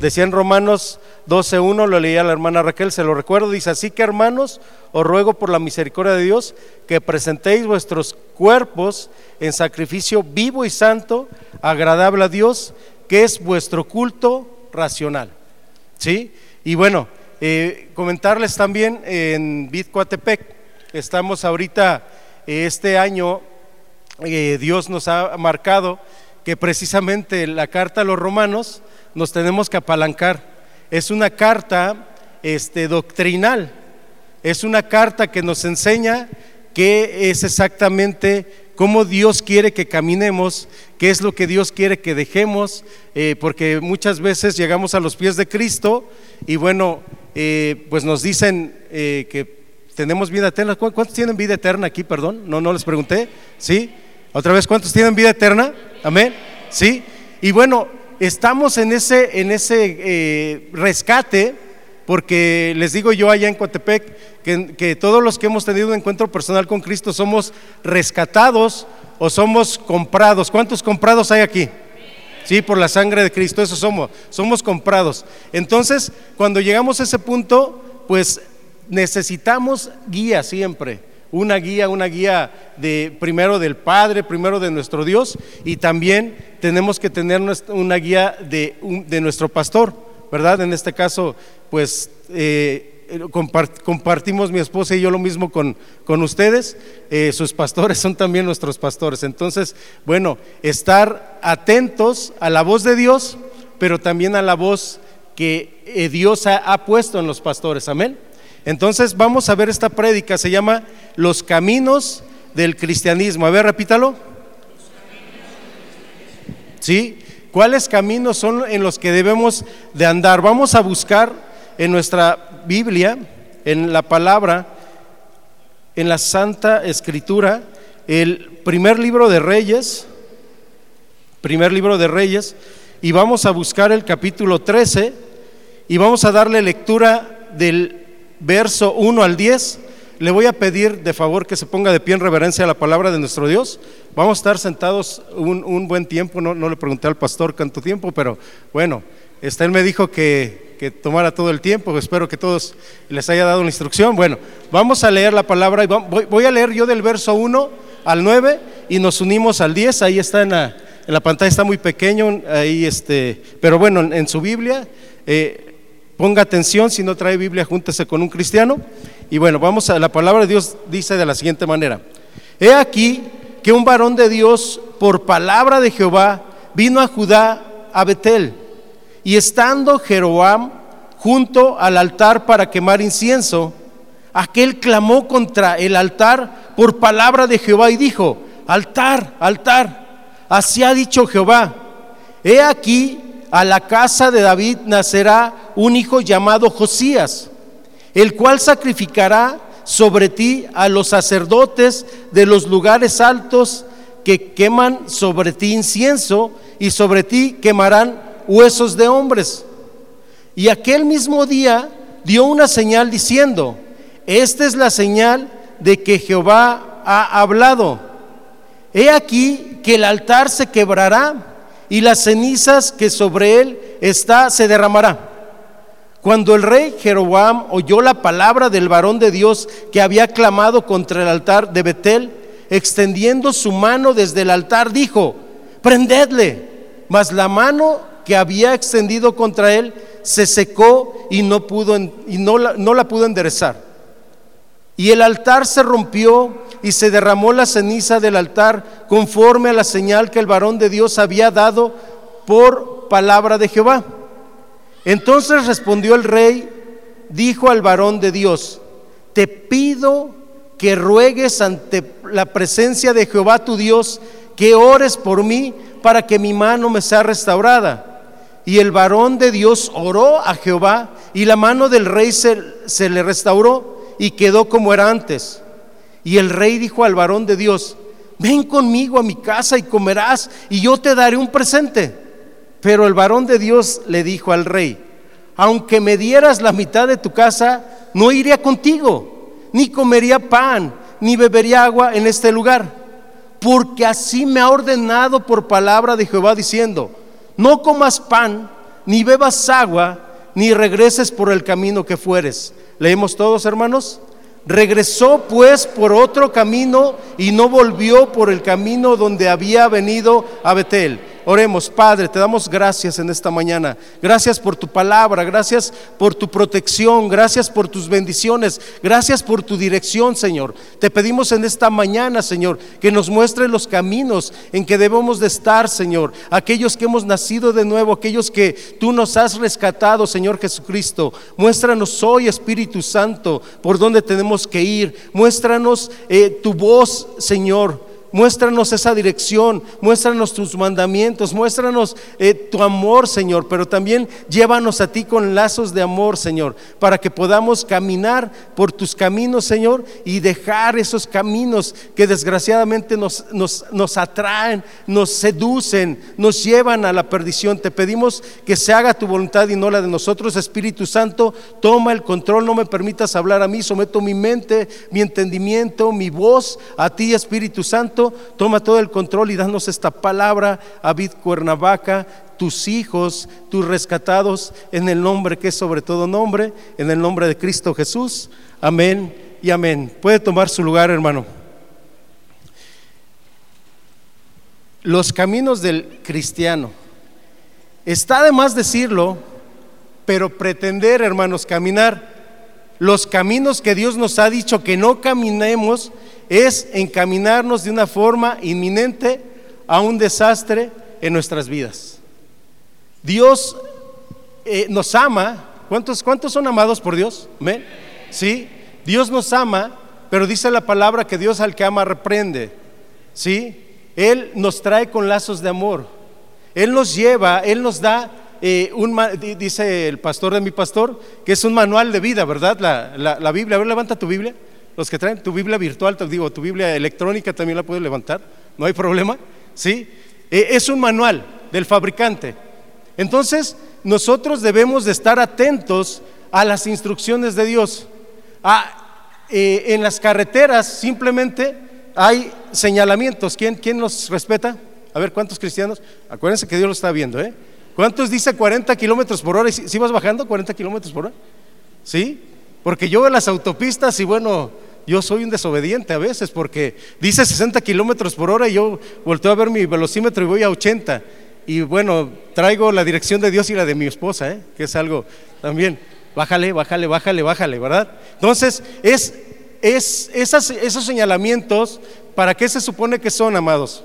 Decía en Romanos 12.1, lo leía la hermana Raquel, se lo recuerdo, dice, así que hermanos, os ruego por la misericordia de Dios que presentéis vuestros cuerpos en sacrificio vivo y santo, agradable a Dios, que es vuestro culto racional. ¿Sí? Y bueno, eh, comentarles también en Bitcoatepec, estamos ahorita, eh, este año, eh, Dios nos ha marcado que precisamente la carta a los romanos nos tenemos que apalancar. Es una carta este, doctrinal, es una carta que nos enseña qué es exactamente cómo Dios quiere que caminemos, qué es lo que Dios quiere que dejemos, eh, porque muchas veces llegamos a los pies de Cristo y bueno, eh, pues nos dicen eh, que tenemos vida eterna. ¿Cuántos tienen vida eterna aquí? Perdón, no, no les pregunté. ¿Sí? Otra vez, ¿cuántos tienen vida eterna? Amén. ¿Sí? Y bueno, estamos en ese, en ese rescate porque les digo yo allá en Coatepec que, todos los que hemos tenido un encuentro personal con Cristo somos rescatados o somos comprados. ¿Cuántos comprados hay aquí? Sí, por la sangre de Cristo, eso somos, somos comprados. Entonces, cuando llegamos a ese punto, pues necesitamos guía siempre una guía, una guía de primero del Padre, primero de nuestro Dios y también tenemos que tener una guía de, de nuestro pastor. ¿verdad? En este caso, pues eh, compartimos mi esposa y yo lo mismo con, con ustedes. Eh, sus pastores son también nuestros pastores. Entonces, bueno, estar atentos a la voz de Dios, pero también a la voz que eh, Dios ha, ha puesto en los pastores. Amén. Entonces, vamos a ver esta prédica, se llama Los caminos del cristianismo. A ver, repítalo. ¿Sí? ¿Cuáles caminos son en los que debemos de andar? Vamos a buscar en nuestra Biblia, en la palabra, en la Santa Escritura, el primer libro de Reyes, primer libro de Reyes, y vamos a buscar el capítulo 13 y vamos a darle lectura del verso 1 al 10 le voy a pedir de favor que se ponga de pie en reverencia a la palabra de nuestro Dios. Vamos a estar sentados un, buen tiempo, no, le pregunté al pastor cuánto tiempo, pero bueno, este, él me dijo que, que, tomara todo el tiempo, espero que todos les haya dado la instrucción. Bueno, vamos a leer la palabra y voy, a leer yo del verso 1 al 9 y nos unimos al 10, ahí está en la, en la pantalla, está muy pequeño, ahí este, pero bueno, en, su Biblia, eh, ponga atención, si no trae Biblia, júntese con un cristiano. Y bueno, vamos a la palabra de Dios dice de la siguiente manera. He aquí que un varón de Dios por palabra de Jehová vino a Judá a Betel y estando Jeroboam junto al altar para quemar incienso, aquel clamó contra el altar por palabra de Jehová y dijo, altar, altar, así ha dicho Jehová, he aquí a la casa de David nacerá un hijo llamado Josías el cual sacrificará sobre ti a los sacerdotes de los lugares altos que queman sobre ti incienso y sobre ti quemarán huesos de hombres. Y aquel mismo día dio una señal diciendo, esta es la señal de que Jehová ha hablado. He aquí que el altar se quebrará y las cenizas que sobre él está se derramará. Cuando el rey Jeroboam oyó la palabra del varón de Dios que había clamado contra el altar de Betel, extendiendo su mano desde el altar, dijo, prendedle. Mas la mano que había extendido contra él se secó y no, pudo, y no, la, no la pudo enderezar. Y el altar se rompió y se derramó la ceniza del altar conforme a la señal que el varón de Dios había dado por palabra de Jehová. Entonces respondió el rey, dijo al varón de Dios, te pido que ruegues ante la presencia de Jehová tu Dios, que ores por mí para que mi mano me sea restaurada. Y el varón de Dios oró a Jehová y la mano del rey se, se le restauró y quedó como era antes. Y el rey dijo al varón de Dios, ven conmigo a mi casa y comerás y yo te daré un presente. Pero el varón de Dios le dijo al rey, aunque me dieras la mitad de tu casa, no iría contigo, ni comería pan, ni bebería agua en este lugar, porque así me ha ordenado por palabra de Jehová diciendo, no comas pan, ni bebas agua, ni regreses por el camino que fueres. ¿Leemos todos, hermanos? Regresó pues por otro camino y no volvió por el camino donde había venido a Betel. Oremos, Padre, te damos gracias en esta mañana. Gracias por tu palabra, gracias por tu protección, gracias por tus bendiciones, gracias por tu dirección, Señor. Te pedimos en esta mañana, Señor, que nos muestre los caminos en que debemos de estar, Señor. Aquellos que hemos nacido de nuevo, aquellos que tú nos has rescatado, Señor Jesucristo. Muéstranos hoy, Espíritu Santo, por dónde tenemos que ir. Muéstranos eh, tu voz, Señor Muéstranos esa dirección, muéstranos tus mandamientos, muéstranos eh, tu amor, Señor, pero también llévanos a ti con lazos de amor, Señor, para que podamos caminar por tus caminos, Señor, y dejar esos caminos que desgraciadamente nos, nos, nos atraen, nos seducen, nos llevan a la perdición. Te pedimos que se haga tu voluntad y no la de nosotros, Espíritu Santo, toma el control, no me permitas hablar a mí, someto mi mente, mi entendimiento, mi voz a ti, Espíritu Santo toma todo el control y danos esta palabra a Cuernavaca, tus hijos, tus rescatados, en el nombre que es sobre todo nombre, en el nombre de Cristo Jesús. Amén y amén. Puede tomar su lugar, hermano. Los caminos del cristiano. Está de más decirlo, pero pretender, hermanos, caminar los caminos que Dios nos ha dicho que no caminemos es encaminarnos de una forma inminente a un desastre en nuestras vidas. Dios eh, nos ama. ¿Cuántos, ¿Cuántos son amados por Dios? ¿Me? ¿Sí? Dios nos ama, pero dice la palabra que Dios al que ama reprende. ¿Sí? Él nos trae con lazos de amor. Él nos lleva, Él nos da eh, un, dice el pastor de mi pastor, que es un manual de vida, ¿verdad? La, la, la Biblia. A ver, levanta tu Biblia. Los que traen tu Biblia virtual, te digo, tu Biblia electrónica también la puedes levantar, no hay problema, ¿sí? Eh, es un manual del fabricante. Entonces, nosotros debemos de estar atentos a las instrucciones de Dios. Ah, eh, en las carreteras simplemente hay señalamientos. ¿Quién, ¿Quién los respeta? A ver, ¿cuántos cristianos? Acuérdense que Dios lo está viendo, ¿eh? ¿Cuántos dice 40 kilómetros por hora? ¿Y si, vas bajando 40 kilómetros por hora? ¿Sí? Porque yo en las autopistas y bueno, yo soy un desobediente a veces porque dice 60 kilómetros por hora y yo volteo a ver mi velocímetro y voy a 80. Y bueno, traigo la dirección de Dios y la de mi esposa, ¿eh? que es algo también. Bájale, bájale, bájale, bájale, ¿verdad? Entonces, es, es esos señalamientos, ¿para qué se supone que son, amados?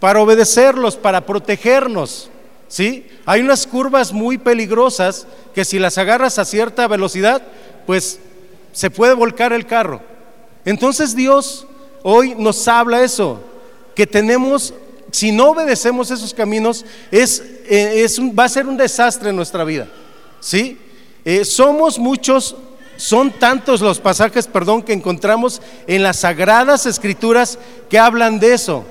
Para obedecerlos, para protegernos. ¿Sí? Hay unas curvas muy peligrosas que si las agarras a cierta velocidad, pues se puede volcar el carro. Entonces Dios hoy nos habla eso, que tenemos, si no obedecemos esos caminos, es, eh, es va a ser un desastre en nuestra vida. ¿Sí? Eh, somos muchos, son tantos los pasajes, perdón, que encontramos en las sagradas escrituras que hablan de eso.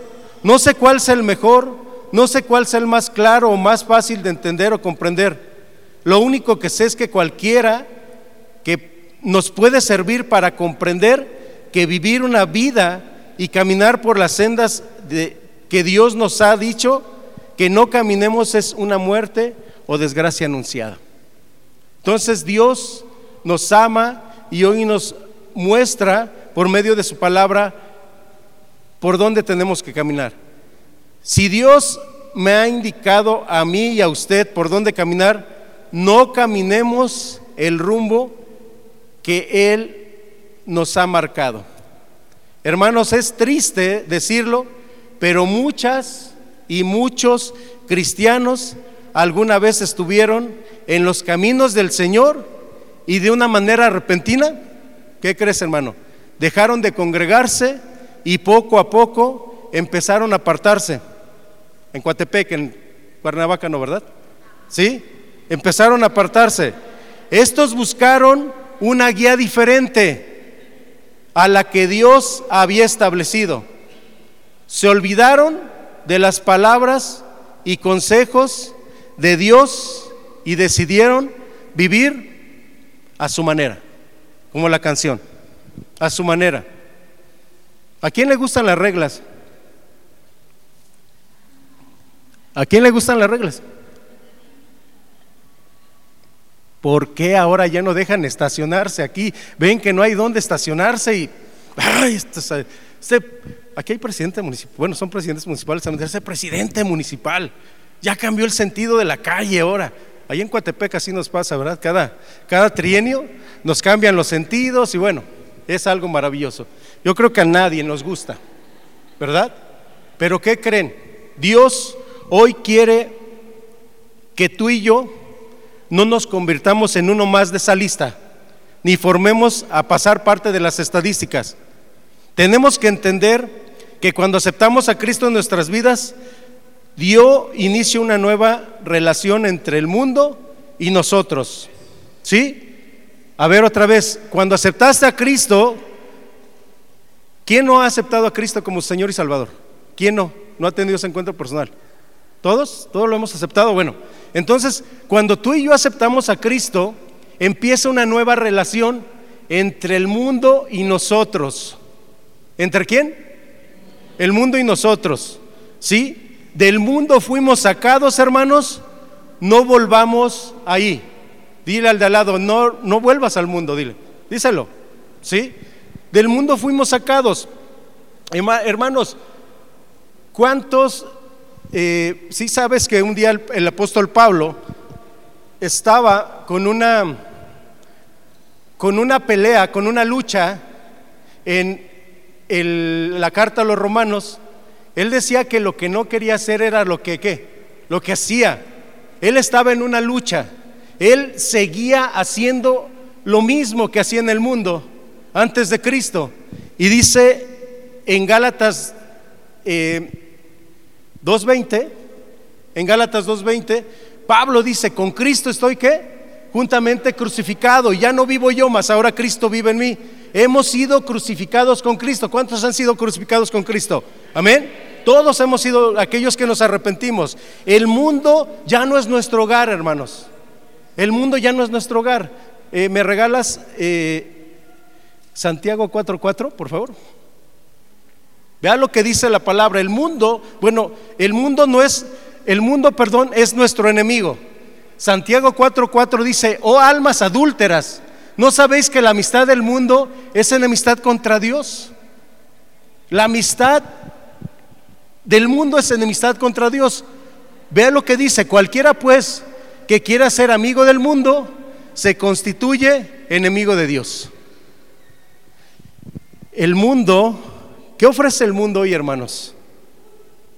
No sé cuál es el mejor, no sé cuál es el más claro o más fácil de entender o comprender. Lo único que sé es que cualquiera que nos puede servir para comprender que vivir una vida y caminar por las sendas de, que Dios nos ha dicho que no caminemos es una muerte o desgracia anunciada. Entonces Dios nos ama y hoy nos muestra por medio de su palabra por dónde tenemos que caminar. Si Dios me ha indicado a mí y a usted por dónde caminar, no caminemos el rumbo que Él nos ha marcado. Hermanos, es triste decirlo, pero muchas y muchos cristianos alguna vez estuvieron en los caminos del Señor y de una manera repentina, ¿qué crees hermano? Dejaron de congregarse y poco a poco empezaron a apartarse. En Coatepec, en Cuernavaca, ¿no, verdad? ¿Sí? Empezaron a apartarse. Estos buscaron una guía diferente a la que Dios había establecido. Se olvidaron de las palabras y consejos de Dios y decidieron vivir a su manera, como la canción, a su manera. ¿A quién le gustan las reglas? ¿A quién le gustan las reglas? ¿por qué ahora ya no dejan estacionarse aquí? Ven que no hay dónde estacionarse y, ay, este, aquí hay presidente municipal, bueno, son presidentes municipales, ese presidente municipal, ya cambió el sentido de la calle ahora. Ahí en Coatepec así nos pasa, ¿verdad? Cada, cada trienio nos cambian los sentidos y bueno, es algo maravilloso. Yo creo que a nadie nos gusta, ¿verdad? Pero ¿qué creen? Dios hoy quiere que tú y yo no nos convirtamos en uno más de esa lista, ni formemos a pasar parte de las estadísticas. Tenemos que entender que cuando aceptamos a Cristo en nuestras vidas, dio inicio una nueva relación entre el mundo y nosotros. ¿Sí? A ver otra vez, cuando aceptaste a Cristo, ¿quién no ha aceptado a Cristo como Señor y Salvador? ¿Quién no? No ha tenido ese encuentro personal. ¿Todos? ¿Todos lo hemos aceptado? Bueno, entonces, cuando tú y yo aceptamos a Cristo, empieza una nueva relación entre el mundo y nosotros. ¿Entre quién? El mundo y nosotros. ¿Sí? Del mundo fuimos sacados, hermanos, no volvamos ahí. Dile al de al lado, no, no vuelvas al mundo, dile. Díselo. ¿Sí? Del mundo fuimos sacados. Hermanos, ¿cuántos eh, sí sabes que un día el, apóstol Pablo estaba con una, con una pelea, con una lucha en la carta a los romanos. Él decía que lo que no quería hacer era lo que, ¿qué? Lo que hacía. Él estaba en una lucha. Él seguía haciendo lo mismo que hacía en el mundo antes de Cristo. Y dice en Gálatas eh, 2.20, en Gálatas 2.20, Pablo dice, con Cristo estoy qué? Juntamente crucificado, ya no vivo yo, mas ahora Cristo vive en mí. Hemos sido crucificados con Cristo. ¿Cuántos han sido crucificados con Cristo? Amén. Todos hemos sido aquellos que nos arrepentimos. El mundo ya no es nuestro hogar, hermanos. El mundo ya no es nuestro hogar. Eh, ¿Me regalas eh, Santiago 4.4, por favor? Vea lo que dice la palabra, el mundo, bueno, el mundo no es, el mundo, perdón, es nuestro enemigo. Santiago 4:4 dice, oh almas adúlteras, ¿no sabéis que la amistad del mundo es enemistad contra Dios? La amistad del mundo es enemistad contra Dios. Vea lo que dice, cualquiera pues que quiera ser amigo del mundo, se constituye enemigo de Dios. El mundo ¿Qué ofrece el mundo hoy, hermanos?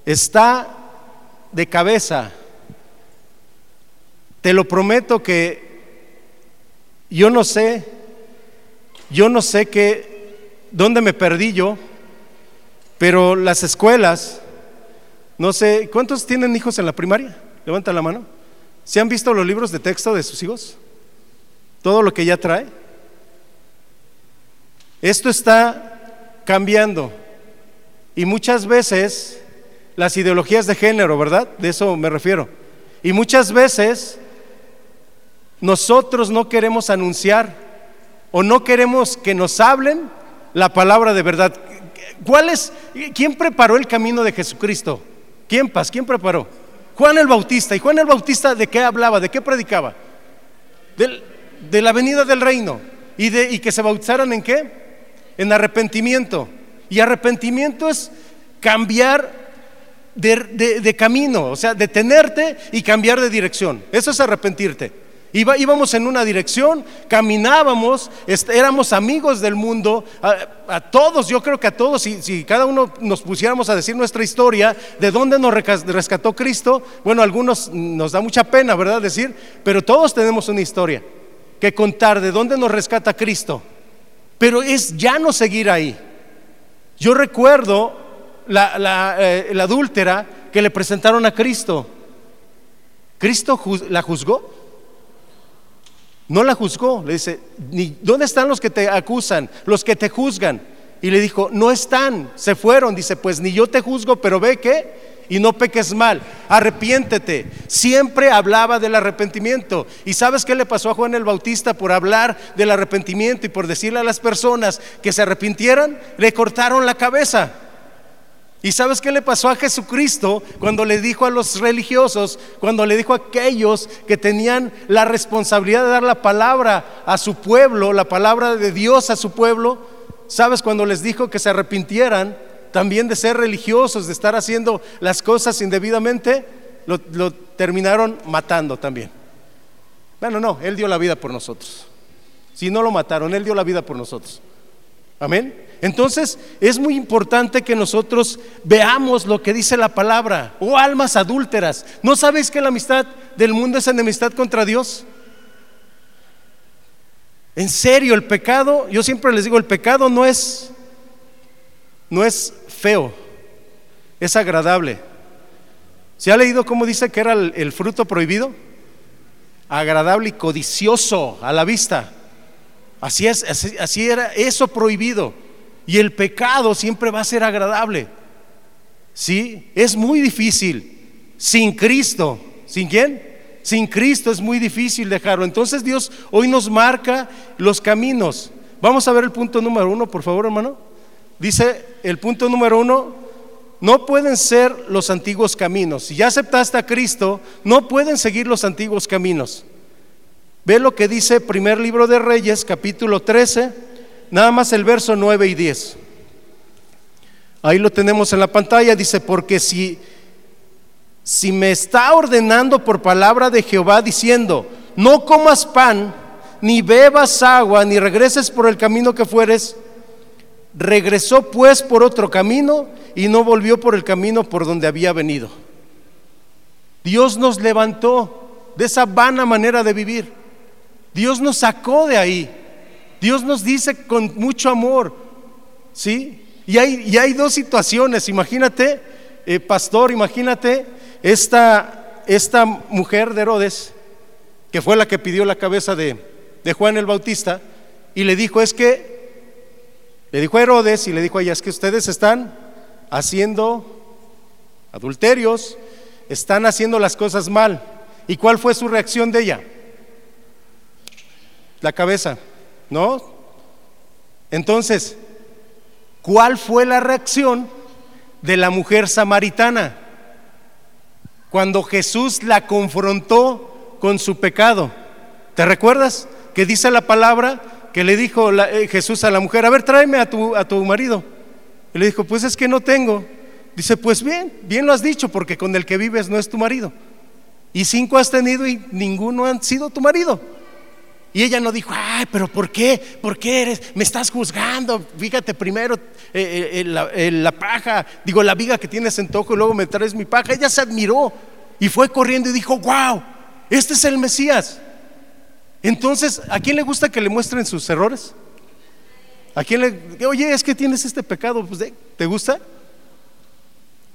Está de cabeza. Te lo prometo que yo no sé, yo no sé qué, dónde me perdí yo, pero las escuelas, no sé, ¿cuántos tienen hijos en la primaria? Levanta la mano. ¿Se han visto los libros de texto de sus hijos? Todo lo que ya trae. Esto está cambiando. Y muchas veces las ideologías de género, ¿verdad? De eso me refiero. Y muchas veces nosotros no queremos anunciar o no queremos que nos hablen la palabra de verdad. ¿Cuál es? ¿Quién preparó el camino de Jesucristo? ¿Quién paz? ¿Quién preparó? Juan el Bautista. ¿Y Juan el Bautista de qué hablaba? ¿De qué predicaba? de la venida del reino. ¿Y, de, ¿Y que se bautizaran en qué? En arrepentimiento. Y arrepentimiento es cambiar de, camino, o sea, detenerte y cambiar de dirección. Eso es arrepentirte. íbamos en una dirección, caminábamos, éramos amigos del mundo, a, todos, yo creo que a todos, si, si, cada uno nos pusiéramos a decir nuestra historia, de dónde nos rescató Cristo, bueno, algunos nos da mucha pena, ¿verdad? Decir, pero todos tenemos una historia que contar de dónde nos rescata Cristo. Pero es ya no seguir ahí. Yo recuerdo la, eh, la, adúltera que le presentaron a Cristo. ¿Cristo la juzgó? No la juzgó. Le dice, ¿dónde están los que te acusan, los que te juzgan? Y le dijo, no están, se fueron. Dice, pues ni yo te juzgo, pero ve que y no peques mal, arrepiéntete. Siempre hablaba del arrepentimiento. ¿Y sabes qué le pasó a Juan el Bautista por hablar del arrepentimiento y por decirle a las personas que se arrepintieran? Le cortaron la cabeza. ¿Y sabes qué le pasó a Jesucristo cuando le dijo a los religiosos, cuando le dijo a aquellos que tenían la responsabilidad de dar la palabra a su pueblo, la palabra de Dios a su pueblo? ¿Sabes cuando les dijo que se arrepintieran también de ser religiosos, de estar haciendo las cosas indebidamente? Lo, lo terminaron matando también. Bueno, no, Él dio la vida por nosotros. Si no lo mataron, Él dio la vida por nosotros. Amén. Entonces es muy importante que nosotros veamos lo que dice la palabra. Oh almas adúlteras, ¿no sabéis que la amistad del mundo es enemistad contra Dios? En serio, el pecado, yo siempre les digo, el pecado no es no es feo, es agradable. ¿Se ha leído cómo dice que era el, fruto prohibido? Agradable y codicioso a la vista. Así es, así era eso prohibido. Y el pecado siempre va a ser agradable. ¿Sí? Es muy difícil. Sin Cristo. ¿Sin quién? Sin Cristo es muy difícil dejarlo. Entonces Dios hoy nos marca los caminos. Vamos a ver el punto número uno, por favor, hermano. Dice el punto número uno, no pueden ser los antiguos caminos. Si ya aceptaste a Cristo, no pueden seguir los antiguos caminos. Ve lo que dice primer libro de Reyes, capítulo 13 Nada más el verso 9 y 10. Ahí lo tenemos en la pantalla. Dice, porque si, si me está ordenando por palabra de Jehová diciendo, no comas pan, ni bebas agua, ni regreses por el camino que fueres, regresó pues por otro camino y no volvió por el camino por donde había venido. Dios nos levantó de esa vana manera de vivir. Dios nos sacó de ahí. Dios nos dice con mucho amor, ¿sí? Y hay, y hay dos situaciones, imagínate, eh, pastor, imagínate esta, esta mujer de Herodes, que fue la que pidió la cabeza de, de Juan el Bautista, y le dijo, es que, le dijo a Herodes y le dijo a ella, es que ustedes están haciendo adulterios, están haciendo las cosas mal. ¿Y cuál fue su reacción de ella? La cabeza. ¿No? Entonces, ¿cuál fue la reacción de la mujer samaritana cuando Jesús la confrontó con su pecado? ¿Te recuerdas que dice la palabra que le dijo eh, Jesús a la mujer, a ver, tráeme a tu, a tu marido? Y le dijo, pues es que no tengo. Dice, pues bien, bien lo has dicho, porque con el que vives no es tu marido. Y cinco has tenido y ninguno han sido tu marido. Y ella no dijo, ay, pero ¿por qué? ¿Por qué eres? Me estás juzgando. Fíjate primero eh, eh, la, paja, digo, la viga que tienes en toco y luego me traes mi paja. Ella se admiró y fue corriendo y dijo, wow, este es el Mesías. Entonces, ¿a quién le gusta que le muestren sus errores? ¿A quién le, oye, es que tienes este pecado? Pues, ¿Te gusta?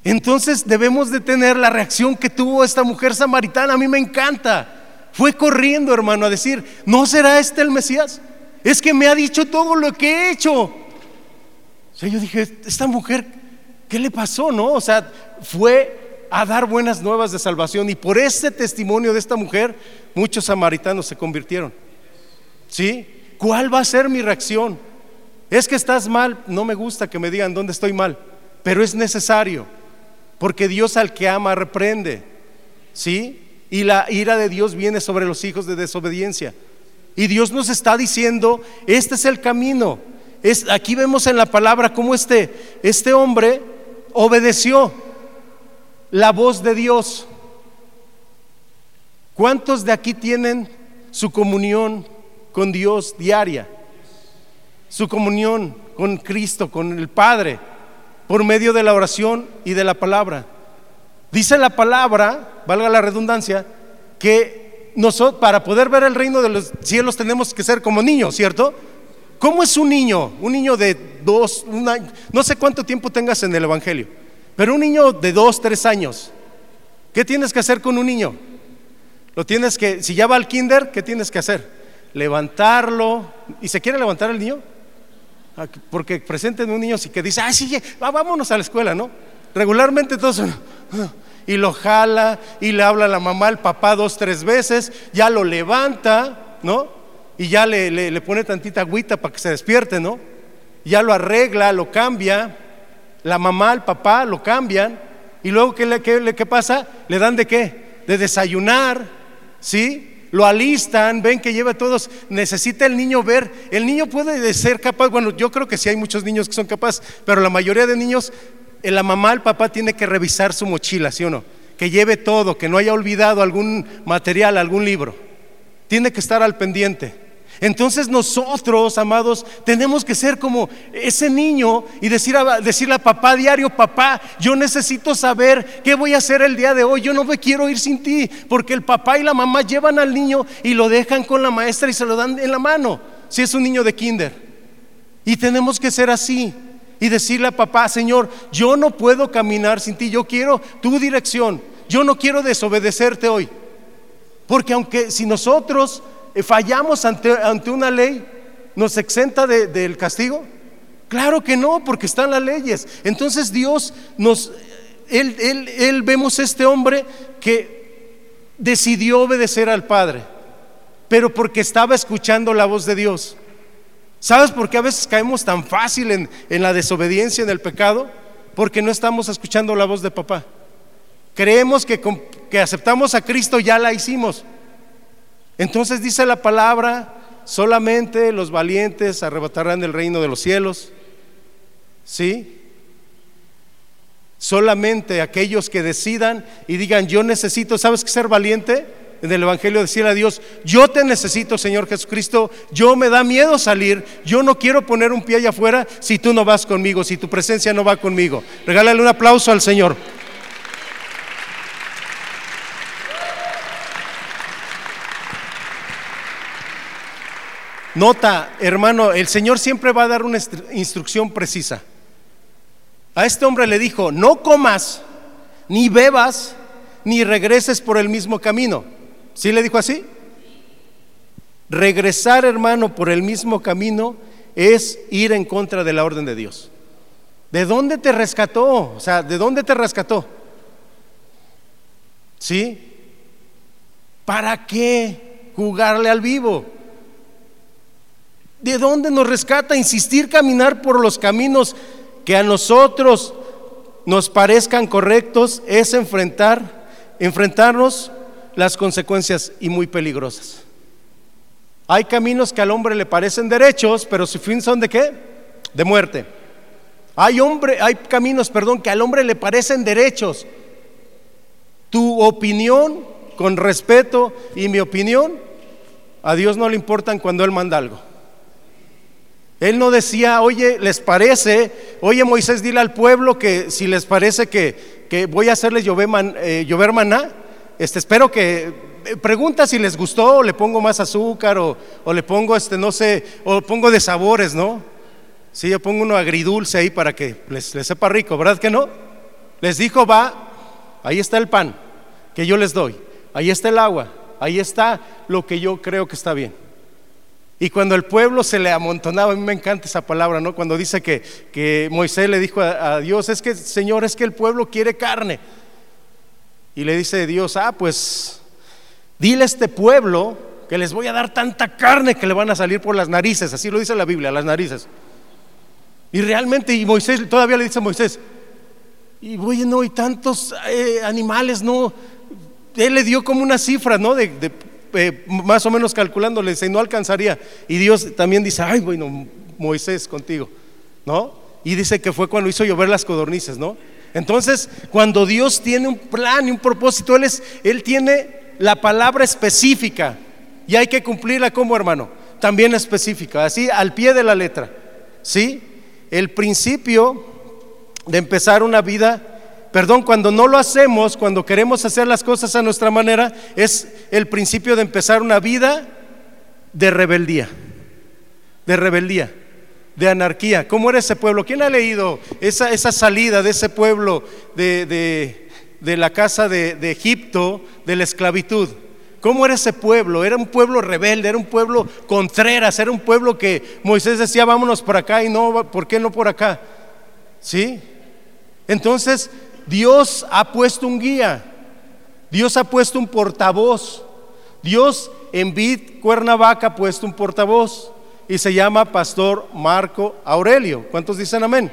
Entonces debemos de tener la reacción que tuvo esta mujer samaritana. A mí me encanta. Fue corriendo, hermano, a decir, ¿no será este el Mesías? Es que me ha dicho todo lo que he hecho. O sea, yo dije, esta mujer, ¿qué le pasó? No, o sea, fue a dar buenas nuevas de salvación y por ese testimonio de esta mujer, muchos samaritanos se convirtieron. ¿Sí? ¿Cuál va a ser mi reacción? Es que estás mal, no me gusta que me digan dónde estoy mal, pero es necesario, porque Dios al que ama reprende. ¿Sí? y la ira de Dios viene sobre los hijos de desobediencia. Y Dios nos está diciendo, este es el camino. Es, aquí vemos en la palabra cómo este, este hombre obedeció la voz de Dios. ¿Cuántos de aquí tienen su comunión con Dios diaria? Su comunión con Cristo, con el Padre, por medio de la oración y de la palabra. Dice la palabra, valga la redundancia, que nosotros para poder ver el reino de los cielos tenemos que ser como niños, ¿cierto? ¿Cómo es un niño? Un niño de dos, no sé cuánto tiempo tengas en el Evangelio, pero un niño de dos, tres años. ¿Qué tienes que hacer con un niño? Lo tienes que, si ya va al kinder, ¿qué tienes que hacer? Levantarlo. ¿Y se quiere levantar el niño? Ah, porque presenten un niño que dice, ah, sí, vámonos a la escuela, ¿no? Regularmente todos son, y lo jala y le habla a la mamá, al papá dos, tres veces, ya lo levanta, ¿no? Y ya le, le, pone tantita agüita para que se despierte, ¿no? Ya lo arregla, lo cambia. La mamá, el papá lo cambian y luego ¿qué, le, qué, qué pasa? Le dan de qué? De desayunar, ¿sí? lo alistan, ven que lleva todos, necesita el niño ver, el niño puede ser capaz, bueno, yo creo que sí hay muchos niños que son capaces, pero la mayoría de niños, eh, la mamá, el papá tiene que revisar su mochila, ¿sí o no? Que lleve todo, que no haya olvidado algún material, algún libro. Tiene que estar al pendiente. Entonces nosotros, amados, tenemos que ser como ese niño y decir a, decirle a papá diario, papá, yo necesito saber qué voy a hacer el día de hoy, yo no me quiero ir sin ti, porque el papá y la mamá llevan al niño y lo dejan con la maestra y se lo dan en la mano, si es un niño de kinder. Y tenemos que ser así y decirle a papá, Señor, yo no puedo caminar sin ti, yo quiero tu dirección, yo no quiero desobedecerte hoy. Porque aunque si nosotros fallamos ante, ante una ley, ¿nos exenta del castigo? Claro que no, porque están las leyes. Entonces Dios nos, él, él vemos este hombre que decidió obedecer al Padre, pero porque estaba escuchando la voz de Dios. ¿Sabes por qué a veces caemos tan fácil en, en la desobediencia, en el pecado? Porque no estamos escuchando la voz de papá. Creemos que, que aceptamos a Cristo, ya la hicimos. Entonces dice la palabra, solamente los valientes arrebatarán el reino de los cielos. ¿Sí? Solamente aquellos que decidan y digan, yo necesito, ¿sabes qué ser valiente? En el Evangelio decirle a Dios, yo te necesito, Señor Jesucristo, yo me da miedo salir, yo no quiero poner un pie allá afuera si tú no vas conmigo, si tu presencia no va conmigo. Regálale un aplauso al Señor. Nota, hermano, el Señor siempre va a dar una instrucción precisa. A este hombre le dijo, no comas, ni bebas, ni regreses por el mismo camino. ¿Sí le dijo así? Regresar, hermano, por el mismo camino es ir en contra de la orden de Dios. ¿De dónde te rescató? O sea, ¿de dónde te rescató? ¿Sí? ¿Para qué jugarle al vivo? ¿De dónde nos rescata insistir caminar por los caminos que a nosotros nos parezcan correctos? Es enfrentar, enfrentarnos las consecuencias y muy peligrosas. Hay caminos que al hombre le parecen derechos, pero su fin son de qué? De muerte. Hay hay caminos, perdón, que al hombre le parecen derechos. Tu opinión, con respeto, y mi opinión, a Dios no le importan cuando Él manda algo. Él no decía, oye, ¿les parece? Oye, Moisés, dile al pueblo que si les parece que, voy a hacerles llover, eh, maná, este, espero que eh, pregunta si les gustó, o le pongo más azúcar, o, le pongo, este, no sé, o pongo de sabores, ¿no? Si yo pongo uno agridulce ahí para que les, les sepa rico, ¿verdad que no? Les dijo, va, ahí está el pan que yo les doy, ahí está el agua, ahí está lo que yo creo que está bien. Y cuando el pueblo se le amontonaba, a mí me encanta esa palabra, ¿no? Cuando dice que, que Moisés le dijo a, Dios, es que, Señor, es que el pueblo quiere carne. Y le dice Dios, ah, pues dile a este pueblo que les voy a dar tanta carne que le van a salir por las narices, así lo dice la Biblia, las narices. Y realmente, y Moisés todavía le dice a Moisés, y oye, no, y tantos eh, animales, no. Él le dio como una cifra, ¿no? de eh, más o menos calculándole, dice, no alcanzaría. Y Dios también dice, ay, bueno, Moisés contigo, ¿no? Y dice que fue cuando hizo llover las codornices, ¿no? Entonces, cuando Dios tiene un plan y un propósito, Él, es, él tiene la palabra específica y hay que cumplirla como hermano, también específica, así al pie de la letra, ¿sí? El principio de empezar una vida Perdón, cuando no lo hacemos, cuando queremos hacer las cosas a nuestra manera, es el principio de empezar una vida de rebeldía, de rebeldía, de anarquía. ¿Cómo era ese pueblo? ¿Quién ha leído esa, esa salida de ese pueblo de, de, la casa de, de Egipto, de la esclavitud? ¿Cómo era ese pueblo? Era un pueblo rebelde, era un pueblo contreras, era un pueblo que Moisés decía, vámonos por acá y no, ¿por qué no por acá? ¿Sí? Entonces, Dios ha puesto un guía, Dios ha puesto un portavoz, Dios en Vid Cuernavaca ha puesto un portavoz y se llama Pastor Marco Aurelio. ¿Cuántos dicen amén?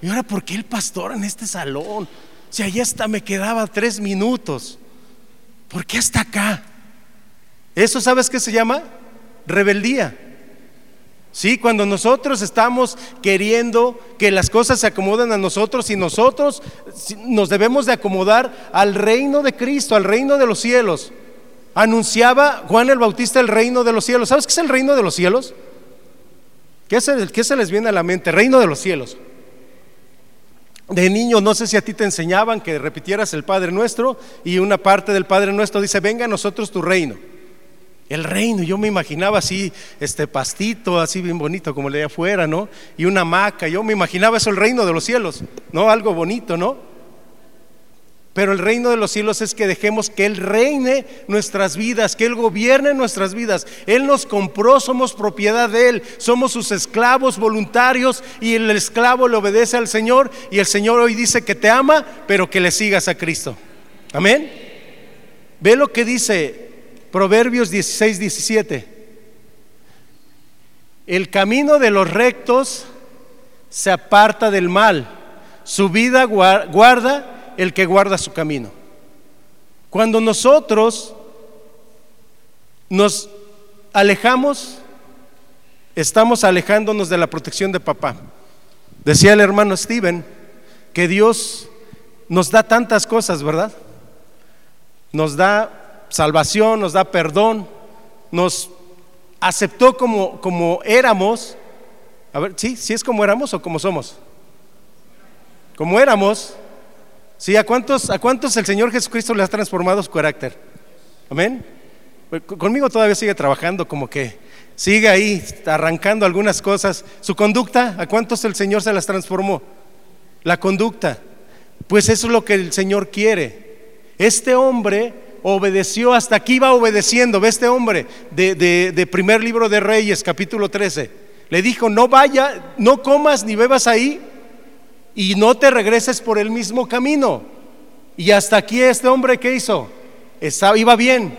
¿y ahora por qué el pastor en este salón? Si allá hasta me quedaba tres minutos, ¿por qué hasta acá? Eso sabes qué se llama? Rebeldía. Sí, cuando nosotros estamos queriendo que las cosas se acomoden a nosotros y nosotros nos debemos de acomodar al reino de Cristo, al reino de los cielos. Anunciaba Juan el Bautista el reino de los cielos. ¿Sabes qué es el reino de los cielos? ¿Qué se, qué se les viene a la mente? Reino de los cielos. De niño, no sé si a ti te enseñaban que repitieras el Padre Nuestro y una parte del Padre Nuestro dice, venga a nosotros tu reino. El reino, yo me imaginaba así, este pastito, así bien bonito como le de afuera, ¿no? Y una hamaca, yo me imaginaba eso, el reino de los cielos, ¿no? Algo bonito, ¿no? Pero el reino de los cielos es que dejemos que Él reine nuestras vidas, que Él gobierne nuestras vidas. Él nos compró, somos propiedad de Él, somos sus esclavos voluntarios y el esclavo le obedece al Señor y el Señor hoy dice que te ama, pero que le sigas a Cristo. Amén. Ve lo que dice Proverbios 16, 17. El camino de los rectos se aparta del mal, su vida guarda el que guarda su camino. Cuando nosotros nos alejamos, estamos alejándonos de la protección de papá. Decía el hermano Steven que Dios nos da tantas cosas, ¿verdad? Nos da salvación, nos da perdón, nos aceptó como, como éramos. A ver, ¿sí? ¿Sí es como éramos o como somos? Como éramos. ¿Sí? ¿A cuántos, ¿A cuántos el Señor Jesucristo le ha transformado su carácter? Amén. Pues, conmigo todavía sigue trabajando como que sigue ahí arrancando algunas cosas. Su conducta, ¿a cuántos el Señor se las transformó? La conducta. Pues eso es lo que el Señor quiere. Este hombre obedeció, hasta aquí va obedeciendo. Ve este hombre de, primer libro de Reyes, capítulo 13. Le dijo, no vaya, no comas ni bebas ahí y no te regreses por el mismo camino. Y hasta aquí este hombre que hizo, estaba, iba bien,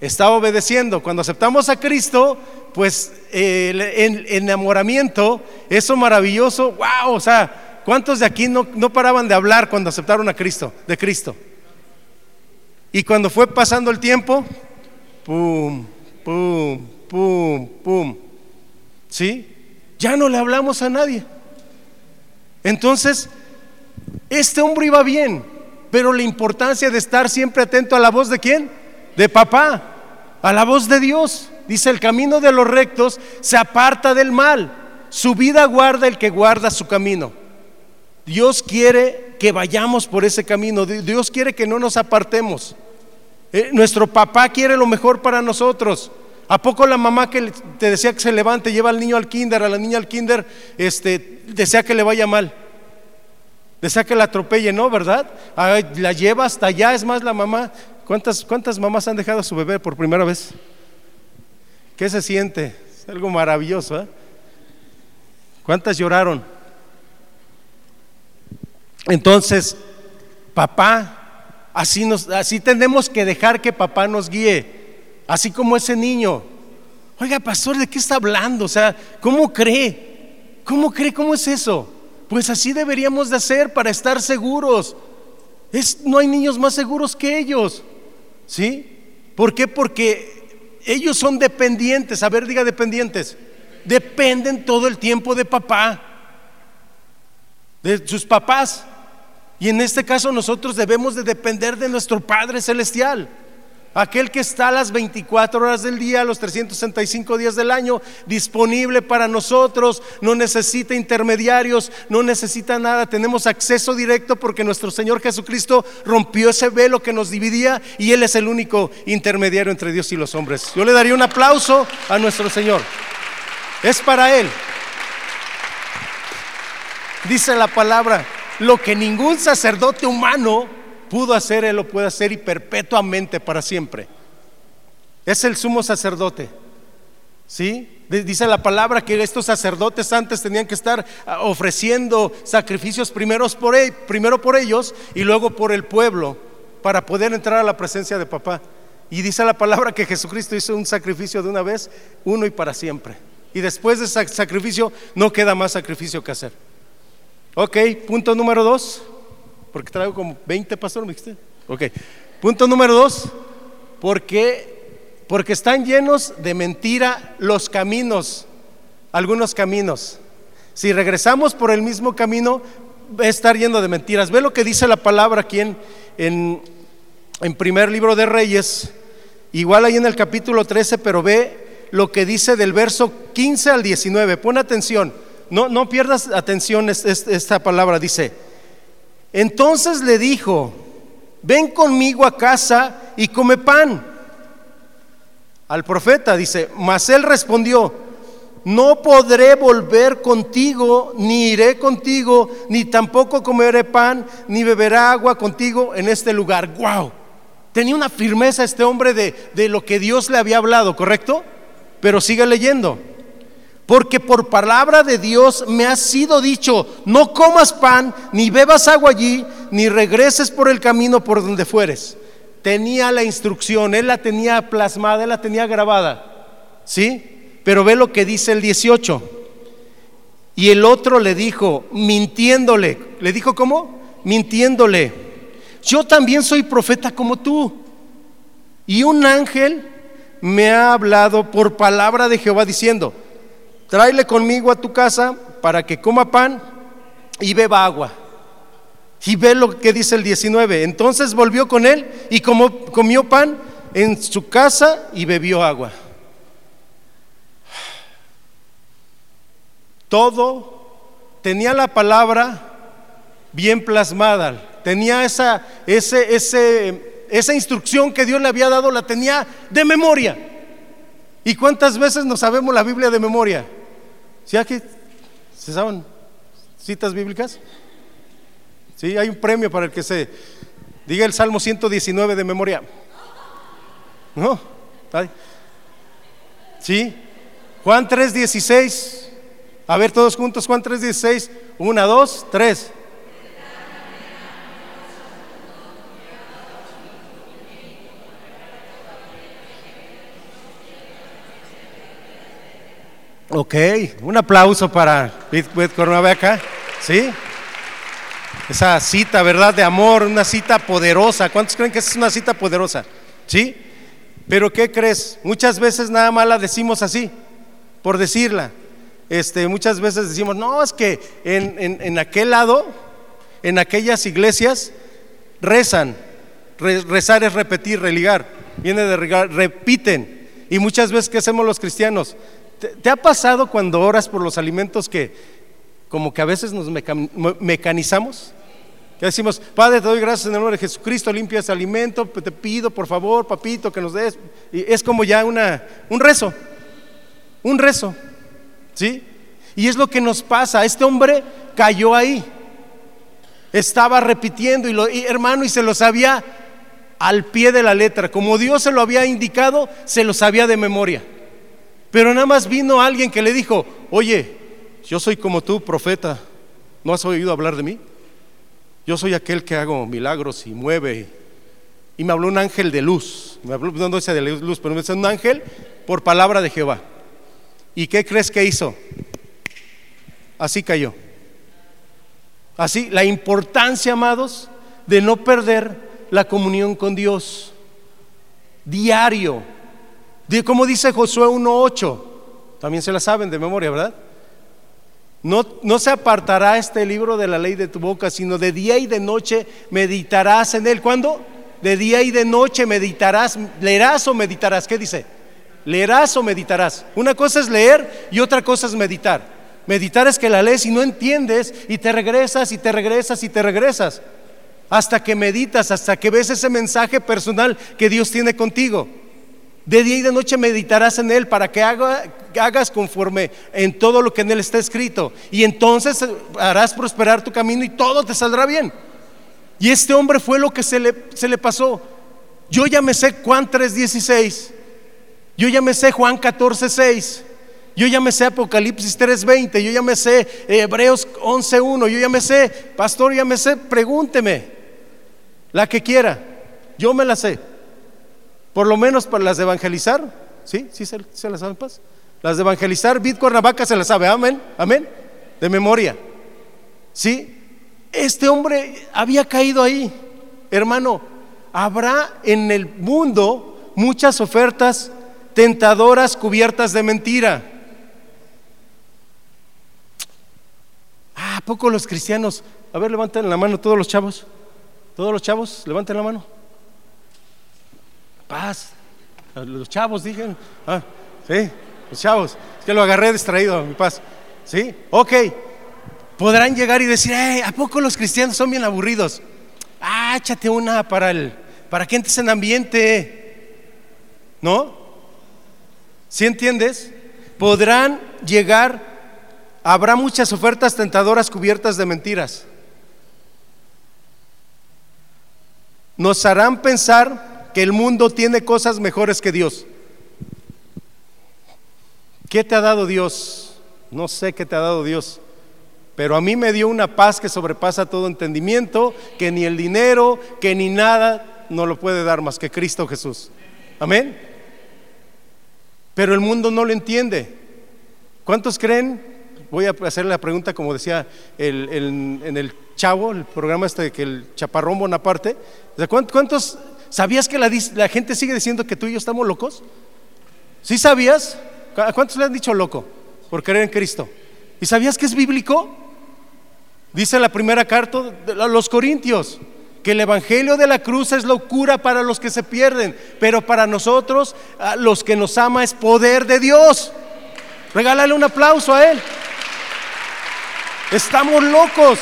estaba obedeciendo. Cuando aceptamos a Cristo, pues el, enamoramiento, eso maravilloso, wow, o sea, ¿cuántos de aquí no, no paraban de hablar cuando aceptaron a Cristo, de Cristo? Y cuando fue pasando el tiempo, pum, pum, pum, pum. ¿Sí? Ya no le hablamos a nadie. Entonces, este hombre iba bien, pero la importancia de estar siempre atento a la voz de quién? De papá, a la voz de Dios. Dice, el camino de los rectos se aparta del mal. Su vida guarda el que guarda su camino. Dios quiere que vayamos por ese camino. Dios quiere que no nos apartemos. Eh, nuestro papá quiere lo mejor para nosotros. ¿A poco la mamá que te decía que se levante, lleva al niño al kinder, a la niña al kinder, este, desea que le vaya mal? Desea que la atropelle, ¿no? ¿Verdad? la lleva hasta allá, es más la mamá. ¿Cuántas, ¿Cuántas mamás han dejado a su bebé por primera vez? ¿Qué se siente? Es algo maravilloso. ¿eh? ¿Cuántas lloraron? Entonces, papá Así, nos, así tenemos que dejar que papá nos guíe, así como ese niño. Oiga, pastor, ¿de qué está hablando? O sea, ¿cómo cree? ¿Cómo cree? ¿Cómo es eso? Pues así deberíamos de hacer para estar seguros. Es, no hay niños más seguros que ellos. ¿Sí? ¿Por qué? Porque ellos son dependientes. A ver, diga dependientes. Dependen todo el tiempo de papá, de sus papás. Y en este caso nosotros debemos de depender de nuestro Padre Celestial. Aquel que está a las 24 horas del día, los 365 días del año, disponible para nosotros, no necesita intermediarios, no necesita nada, tenemos acceso directo porque nuestro Señor Jesucristo rompió ese velo que nos dividía y Él es el único intermediario entre Dios y los hombres. Yo le daría un aplauso a nuestro Señor. Es para Él. Dice la palabra, lo que ningún sacerdote humano pudo hacer, Él lo puede hacer y perpetuamente para siempre. Es el sumo sacerdote. ¿Sí? Dice la palabra que estos sacerdotes antes tenían que estar ah, ofreciendo sacrificios primeros por, e, primero por ellos y luego por el pueblo para poder entrar a la presencia de papá. Y dice la palabra que Jesucristo hizo un sacrificio de una vez, uno y para siempre. Y después de ese sacrificio no queda más sacrificio que hacer. Ok, punto número dos, porque traigo como 20, pastor, me dijiste. Ok, punto número dos, porque, porque están llenos de mentira los caminos, algunos caminos. Si regresamos por el mismo camino, va a estar lleno de mentiras. Ve lo que dice la palabra aquí en, en, primer libro de Reyes, igual ahí en el capítulo 13, pero ve lo que dice del verso 15 al 19. Pon atención, no, no pierdas atención esta palabra, dice. Entonces le dijo, ven conmigo a casa y come pan. Al profeta dice, mas él respondió, no podré volver contigo, ni iré contigo, ni tampoco comeré pan, ni beberé agua contigo en este lugar. ¡Wow! Tenía una firmeza este hombre de, de lo que Dios le había hablado, ¿correcto? Pero sigue leyendo. Porque por palabra de Dios me ha sido dicho, no comas pan, ni bebas agua allí, ni regreses por el camino por donde fueres. Tenía la instrucción, él la tenía plasmada, él la tenía grabada. ¿Sí? Pero ve lo que dice el 18. Y el otro le dijo, mintiéndole, ¿le dijo cómo? Mintiéndole, yo también soy profeta como tú. Y un ángel me ha hablado por palabra de Jehová diciendo, tráele conmigo a tu casa para que coma pan y beba agua. Y ve lo que dice el 19. Entonces volvió con él y como, comió pan en su casa y bebió agua. todo, tenía la palabra bien plasmada, tenía esa, ese, ese, esa instrucción que Dios le había dado, la tenía de memoria. ¿Y cuántas veces nos sabemos la Biblia de memoria? ¿Sí aquí se saben citas bíblicas? Sí, hay un premio para el que se diga el Salmo 119 de memoria. ¿No? ¿Sí? Juan 3:16 a ver todos juntos, Juan 3:16. Una, dos, tres. Ok, un aplauso para Whitworth acá, ¿sí? Esa cita, ¿verdad? De amor, una cita poderosa. ¿Cuántos creen que es una cita poderosa? ¿Sí? Pero ¿qué crees? Muchas veces nada más la decimos así, por decirla. Este, muchas veces decimos, no, es que en, aquel lado, en aquellas iglesias, rezan. rezar es repetir, religar. Viene de regar, repiten. Y muchas veces, ¿qué hacemos los cristianos? ¿Te, ha pasado cuando oras por los alimentos que como que a veces nos mecanizamos? Que decimos, Padre, te doy gracias en el nombre de Jesucristo, limpia ese alimento, te pido por favor, papito, que nos des. Es como ya una, un rezo, un rezo. ¿Sí? Y es lo que nos pasa. Este hombre cayó ahí. Estaba repitiendo y, lo, hermano y se lo sabía al pie de la letra. Como Dios se lo había indicado, se lo sabía de memoria. Pero nada más vino alguien que le dijo, oye, yo soy como tú, profeta. ¿No has oído hablar de mí? Yo soy aquel que hago milagros y mueve. Y me habló un ángel de luz. Me habló, no, no de luz, pero me dice un ángel por palabra de Jehová. ¿Y qué crees que hizo? Así cayó. Así, la importancia, amados, de no perder la comunión con Dios. Diario. Como dice Josué 1.8. También se la saben de memoria, ¿verdad? No, no, se apartará este libro de la ley de tu boca, sino de día y de noche meditarás en él. ¿Cuándo? De día y de noche meditarás, leerás o meditarás. ¿Qué dice? Leerás o meditarás. Una cosa es leer y otra cosa es meditar. Meditar es que la lees y no entiendes y te regresas y te regresas y te regresas. Hasta que meditas, hasta que ves ese mensaje personal que Dios tiene contigo. De día y de noche meditarás en Él para que hagas conforme en todo lo que en Él está escrito. Y entonces harás prosperar tu camino y todo te saldrá bien. Y este hombre fue lo que se le, se le pasó. Yo ya me sé Juan 3:16. Yo ya me sé Juan 14, 6. Yo ya me sé Apocalipsis 3:20. Yo ya me sé Hebreos 11:1. Yo ya me sé, pastor, ya me sé, pregúnteme. La que quiera. Yo me la sé. Por lo menos para las de evangelizar. ¿Sí? ¿Sí se, las saben, paz? Las de evangelizar, Vid Cuernavaca se las sabe. Amén. Amén. De memoria. ¿Sí? Este hombre había caído ahí. Hermano, habrá en el mundo muchas ofertas tentadoras cubiertas de mentira. Ah, ¿a poco los cristianos? A ver, levanten la mano todos los chavos. Todos los chavos, levanten la mano. Los chavos, digan. Ah, sí, los chavos. Es que lo agarré distraído, mi paz. ¿Sí? Ok. Podrán llegar y decir, ¿a poco los cristianos son bien aburridos? Ah, échate una para el, para que entres en ambiente. ¿No? ¿Sí entiendes? Podrán llegar, habrá muchas ofertas tentadoras cubiertas de mentiras. Nos harán pensar que el mundo tiene cosas mejores que Dios. ¿Qué te ha dado Dios? No sé qué te ha dado Dios. Pero a mí me dio una paz que sobrepasa todo entendimiento, que ni el dinero, que ni nada no lo puede dar más que Cristo Jesús. Amén. Pero el mundo no lo entiende. ¿Cuántos creen? Voy a hacerle la pregunta como decía en el Chavo, el programa este que el Chaparrón Bonaparte. ¿Cuántos sabías que la, gente sigue diciendo que tú y yo estamos locos? ¿Sí sabías? ¿A cuántos le han dicho loco por creer en Cristo? ¿Y sabías que es bíblico? Dice la primera carta de los Corintios que el Evangelio de la cruz es locura para los que se pierden, pero para nosotros, los que nos ama, es poder de Dios. Regálale un aplauso a Él. Estamos locos,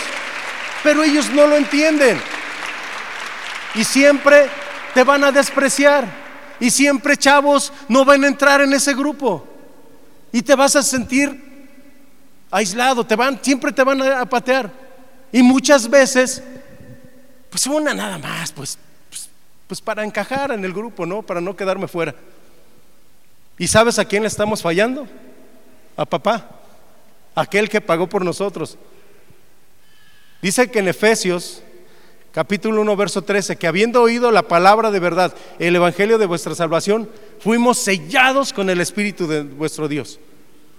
pero ellos no lo entienden. Y siempre te van a despreciar. Y siempre, chavos, no van a entrar en ese grupo. Y te vas a sentir aislado, te van, siempre te van a patear. Y muchas veces pues una nada más, pues, pues, pues, para encajar en el grupo, ¿no? Para no quedarme fuera. ¿Y sabes a quién le estamos fallando? A papá, aquel que pagó por nosotros. Dice que en Efesios capítulo 1, verso 13, que habiendo oído la palabra de verdad, el evangelio de vuestra salvación, fuimos sellados con el Espíritu de vuestro Dios.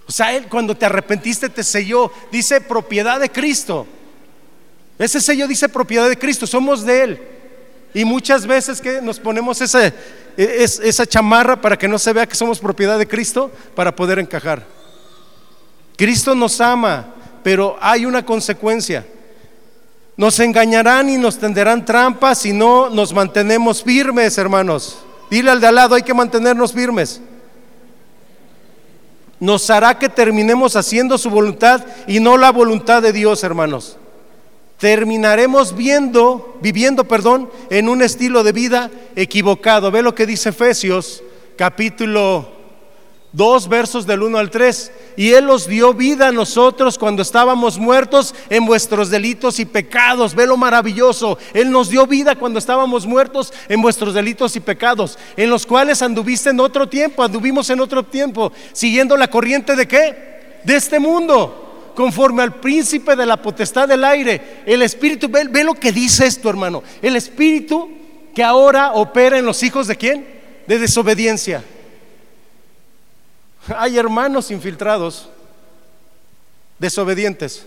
O sea, Él cuando te arrepentiste te selló, dice propiedad de Cristo. Ese sello dice propiedad de Cristo, somos de Él. Y muchas veces que nos ponemos esa, esa chamarra para que no se vea que somos propiedad de Cristo para poder encajar. Cristo nos ama, pero hay una consecuencia. Nos engañarán y nos tenderán trampas si no nos mantenemos firmes, hermanos. Dile al de al lado, hay que mantenernos firmes. Nos hará que terminemos haciendo su voluntad y no la voluntad de Dios, hermanos terminaremos viendo, viviendo, perdón, en un estilo de vida equivocado. Ve lo que dice Efesios capítulo 2 versos del 1 al 3. Y Él os dio vida a nosotros cuando estábamos muertos en vuestros delitos y pecados. Ve lo maravilloso. Él nos dio vida cuando estábamos muertos en vuestros delitos y pecados, en los cuales anduviste en otro tiempo, anduvimos en otro tiempo, siguiendo la corriente de qué? De este mundo conforme al príncipe de la potestad del aire. El espíritu, ve, lo que dice esto, hermano. El espíritu que ahora opera en los hijos de quién? De desobediencia. Hay hermanos infiltrados, desobedientes.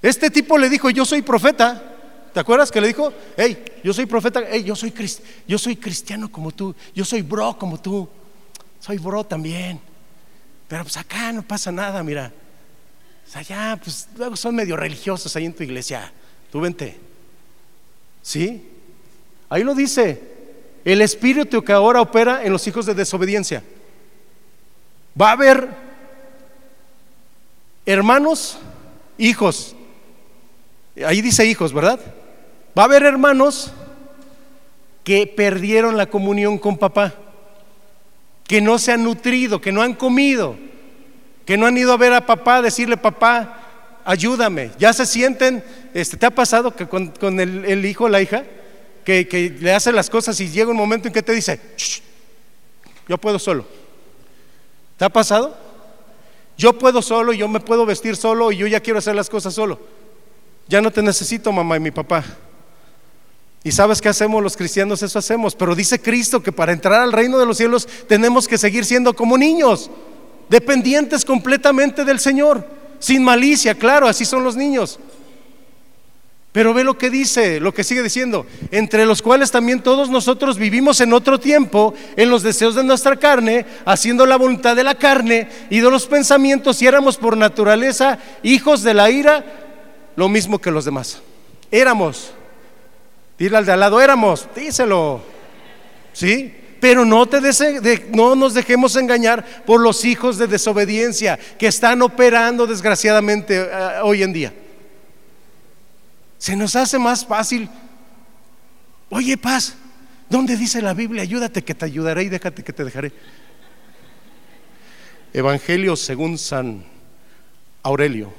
Este tipo le dijo, yo soy profeta. ¿Te acuerdas que le dijo? Hey, yo soy profeta, hey, yo soy, cristiano como tú, yo soy bro como tú, soy bro también. Pero pues acá no pasa nada, mira allá, pues luego son medio religiosos ahí en tu iglesia. Tú vente. ¿Sí? Ahí lo dice. El espíritu que ahora opera en los hijos de desobediencia. Va a haber hermanos, hijos. Ahí dice hijos, ¿verdad? Va a haber hermanos que perdieron la comunión con papá, que no se han nutrido, que no han comido que no han ido a ver a papá, decirle, papá, ayúdame. Ya se sienten, este, ¿te ha pasado que con, el, hijo la hija, que, le hace las cosas y llega un momento en que te dice, yo puedo solo? ¿Te ha pasado? Yo puedo solo, yo me puedo vestir solo y yo ya quiero hacer las cosas solo. Ya no te necesito, mamá y mi papá. Y sabes qué hacemos los cristianos, eso hacemos. Pero dice Cristo que para entrar al reino de los cielos tenemos que seguir siendo como niños dependientes completamente del Señor. sin malicia, claro, así son los niños. Pero ve lo que dice, lo que sigue diciendo, entre los cuales también todos nosotros vivimos en otro tiempo, en los deseos de nuestra carne, haciendo la voluntad de la carne y de los pensamientos, y éramos por naturaleza hijos de la ira, lo mismo que los demás. Éramos, dile al de al lado, éramos, díselo, ¿sí? Pero no, te no nos dejemos engañar por los hijos de desobediencia que están operando desgraciadamente eh, hoy en día. Se nos hace más fácil. Oye, paz, ¿dónde dice la Biblia? Ayúdate que te ayudaré y déjate que te dejaré. Evangelio según San Aurelio,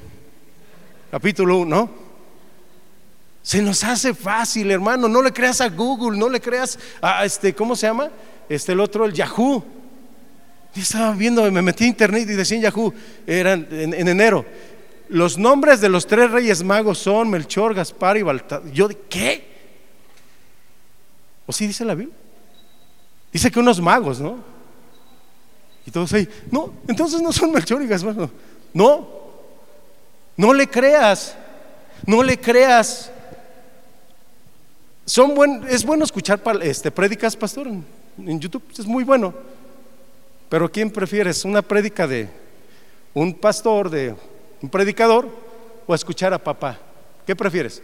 capítulo 1. Se nos hace fácil, hermano. No le creas a Google, no le creas a este, ¿cómo se llama? Este, el otro, el Yahoo. Yo estaba viendo, me metí a internet y decía en Yahoo, eran en enero. Los nombres de los tres reyes magos son Melchor, Gaspar y Baltasar. Yo, ¿qué? ¿O sí dice la Biblia? Dice que unos magos, ¿no? Y todos ahí, no, entonces no son Melchor y Gaspar. No, no le creas, no le creas. Son buen, es bueno escuchar este, prédicas, pastor, en, en YouTube, es muy bueno. Pero ¿quién prefieres? ¿Una prédica de un pastor, de ¿Un predicador o escuchar a papá? ¿Qué prefieres?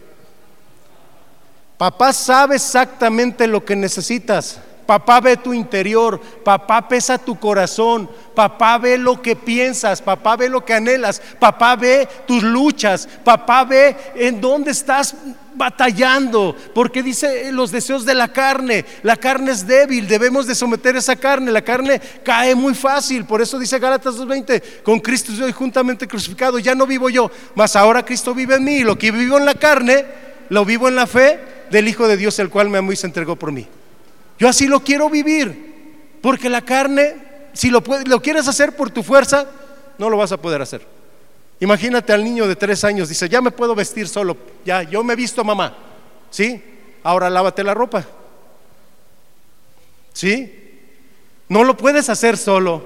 Papá sabe exactamente lo que necesitas. Papá ve tu interior, papá pesa tu corazón, papá ve lo que piensas, papá ve lo que anhelas, papá ve tus luchas, papá ve en dónde estás batallando, porque dice los deseos de la carne, la carne es débil, debemos de someter esa carne, la carne cae muy fácil, por eso dice Gálatas 2.20, con Cristo soy juntamente crucificado, ya no vivo yo, mas ahora Cristo vive en mí, y lo que vivo en la carne, lo vivo en la fe del Hijo de Dios, el cual me amó y se entregó por mí. Yo así lo quiero vivir, porque la carne, si lo, quieres hacer por tu fuerza, no lo vas a poder hacer. Imagínate al niño de tres años, dice, ya me puedo vestir solo, ya, yo me he visto mamá, ¿sí? Ahora lávate la ropa, ¿sí? No lo puedes hacer solo.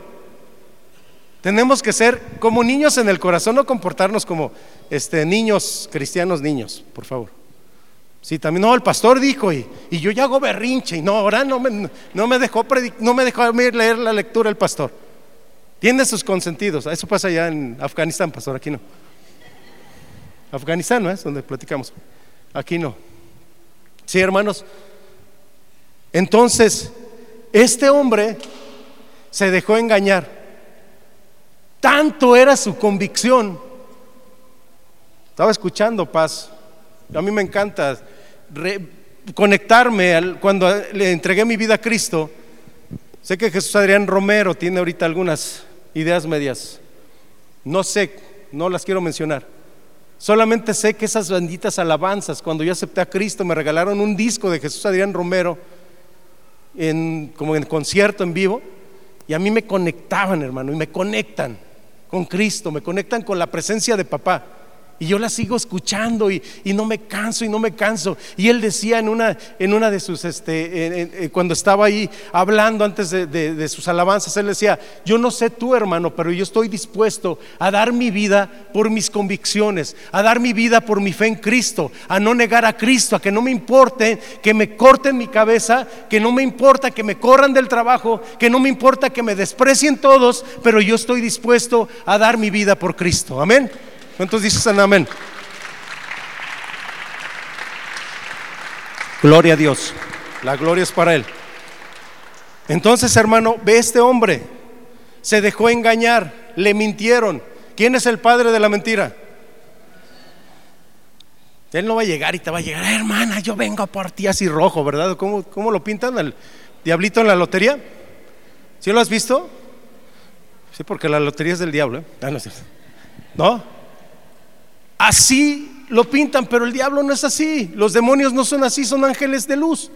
Tenemos que ser como niños en el corazón, no comportarnos como este, niños, cristianos niños, por favor. Sí, también, no, el pastor dijo, y, yo ya hago berrinche, y no, ahora no me, no me dejó no me dejó leer la lectura el pastor. Tiene sus consentidos, eso pasa allá en Afganistán, pastor, aquí no. Afganistán, ¿no es? Donde platicamos. Aquí no. Sí, hermanos. Entonces, este hombre se dejó engañar. Tanto era su convicción. Estaba escuchando, Paz. A mí me encanta conectarme cuando le entregué mi vida a Cristo. Sé que Jesús Adrián Romero tiene ahorita algunas ideas medias. No sé, no las quiero mencionar. Solamente sé que esas benditas alabanzas, cuando yo acepté a Cristo, me regalaron un disco de Jesús Adrián Romero, en, como en concierto en vivo, y a mí me conectaban, hermano, y me conectan con Cristo, me conectan con la presencia de papá. Y yo la sigo escuchando y, no me canso y no me canso. Y él decía en una, en una de sus, este, cuando estaba ahí hablando antes de, sus alabanzas, él decía, yo no sé tú hermano, pero yo estoy dispuesto a dar mi vida por mis convicciones, a dar mi vida por mi fe en Cristo, a no negar a Cristo, a que no me importe que me corten mi cabeza, que no me importa que me corran del trabajo, que no me importa que me desprecien todos, pero yo estoy dispuesto a dar mi vida por Cristo. Amén. ¿Cuántos dicen amén? Gloria a Dios. La gloria es para Él. Entonces, hermano, ve este hombre. Se dejó engañar, le mintieron. ¿Quién es el padre de la mentira? Él no va a llegar y te va a llegar, hermana, yo vengo por ti así rojo, ¿verdad? ¿Cómo, cómo lo pintan al diablito en la lotería? ¿Sí lo has visto? Sí, porque la lotería es del diablo. ¿eh? Ah, ¿No? Así lo pintan, pero el diablo no es así. Los demonios no son así, son ángeles de luz.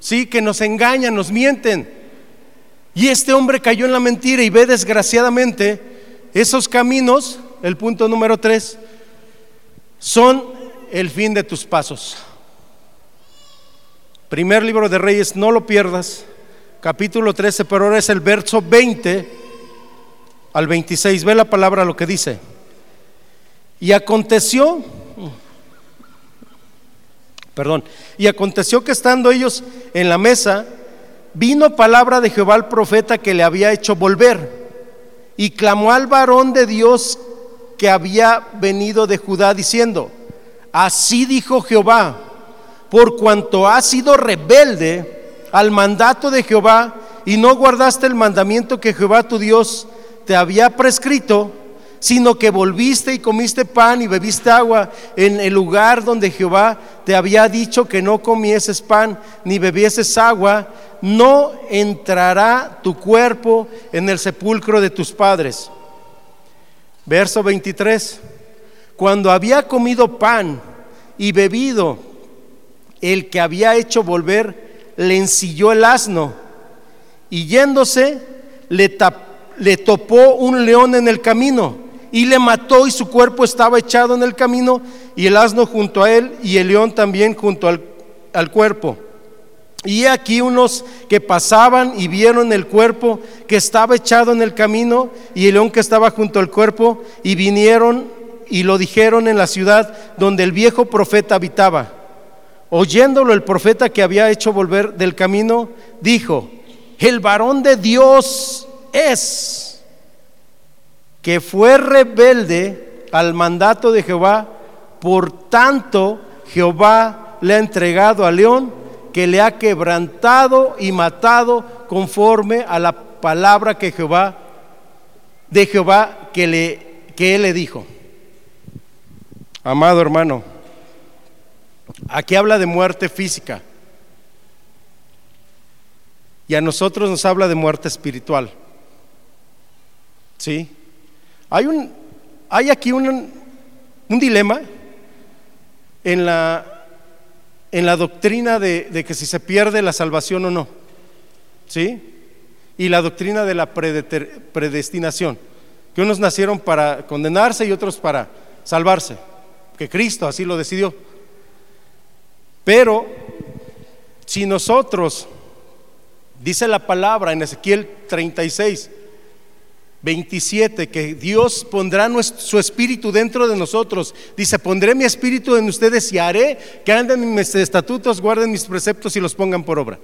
Sí, que nos engañan, nos mienten. Y este hombre cayó en la mentira y ve desgraciadamente esos caminos, el punto número tres, son el fin de tus pasos. Primer libro de Reyes, no lo pierdas, capítulo 13, pero ahora es el verso 20 al 26. Ve la palabra lo que dice. Y aconteció, perdón, y aconteció que estando ellos en la mesa, vino palabra de Jehová al profeta que le había hecho volver, y clamó al varón de Dios que había venido de Judá, diciendo, así dijo Jehová, por cuanto has sido rebelde al mandato de Jehová y no guardaste el mandamiento que Jehová tu Dios te había prescrito, sino que volviste y comiste pan y bebiste agua en el lugar donde Jehová te había dicho que no comieses pan ni bebieses agua, no entrará tu cuerpo en el sepulcro de tus padres. Verso 23. Cuando había comido pan y bebido el que había hecho volver le ensilló el asno y yéndose le, le topó un león en el camino y le mató y su cuerpo estaba echado en el camino y el asno junto a él y el león también junto al, al cuerpo. Y aquí unos que pasaban y vieron el cuerpo que estaba echado en el camino y el león que estaba junto al cuerpo y vinieron y lo dijeron en la ciudad donde el viejo profeta habitaba. Oyéndolo el profeta que había hecho volver del camino, dijo, el varón de Dios es, que fue rebelde al mandato de Jehová, por tanto Jehová le ha entregado a león, que le ha quebrantado y matado conforme a la palabra que Jehová, de Jehová que, le, que él le dijo. Amado hermano, Aquí habla de muerte física. Y a nosotros nos habla de muerte espiritual. ¿Sí? Hay, un, hay aquí un, un dilema en la, en la doctrina de, de, que si se pierde la salvación o no. ¿Sí? Y la doctrina de la predestinación. Que unos nacieron para condenarse y otros para salvarse. Que Cristo así lo decidió. Pero si nosotros, dice la palabra en Ezequiel 36, 27, que Dios pondrá su espíritu dentro de nosotros. Dice, pondré mi espíritu en ustedes y haré que anden en mis estatutos, guarden mis preceptos y los pongan por obra.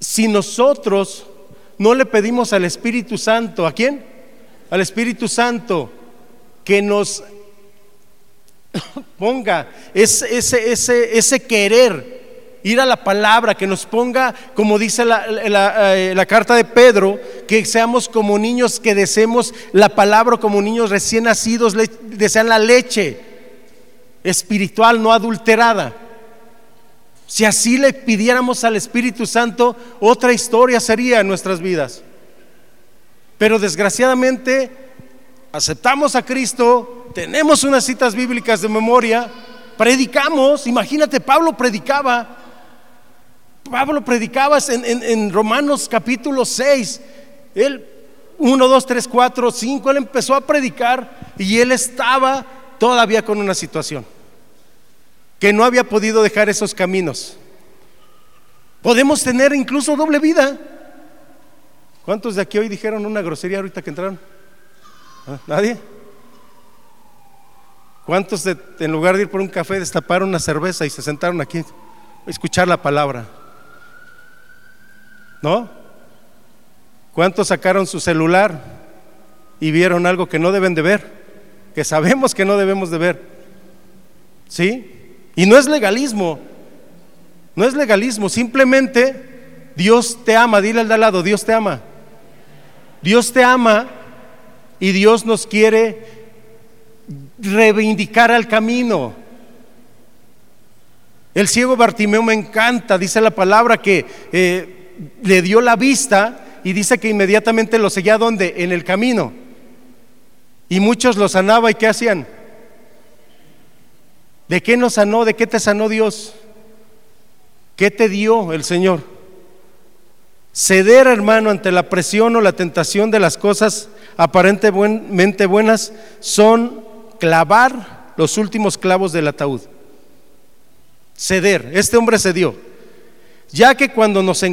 Si nosotros no le pedimos al Espíritu Santo, ¿a quién? Al Espíritu Santo, que nos ponga ese, querer ir a la palabra, que nos ponga, como dice la, eh, la, carta de Pedro, que seamos como niños que deseemos la palabra, como niños recién nacidos, desean la leche espiritual no adulterada. Si así le pidiéramos al Espíritu Santo, otra historia sería en nuestras vidas. Pero desgraciadamente aceptamos a Cristo, tenemos unas citas bíblicas de memoria, predicamos, imagínate, Pablo predicaba, Pablo predicaba en, en Romanos capítulo 6, él 1, 2, 3, 4, 5, él empezó a predicar y él estaba todavía con una situación, que no había podido dejar esos caminos. Podemos tener incluso doble vida. ¿Cuántos de aquí hoy dijeron una grosería ahorita que entraron? ¿Ah? ¿Nadie? ¿Cuántos en lugar de ir por un café destaparon una cerveza y se sentaron aquí a escuchar la palabra? ¿No? ¿Cuántos sacaron su celular y vieron algo que no deben de ver? Que sabemos que no debemos de ver. ¿Sí? Y no es legalismo. No es legalismo, simplemente Dios te ama, dile al de al lado, Dios te ama. Dios te ama y Dios nos quiere reivindicar al camino. El ciego Bartimeo me encanta, dice la palabra que eh, le dio la vista y dice que inmediatamente lo seguía donde? En el camino. Y muchos lo sanaba y ¿qué hacían? ¿De qué nos sanó? ¿De qué te sanó Dios? ¿Qué te dio el Señor? Ceder, hermano, ante la presión o la tentación de las cosas aparentemente buenas son clavar los últimos clavos del ataúd. Ceder. Este hombre cedió. Ya que cuando nos,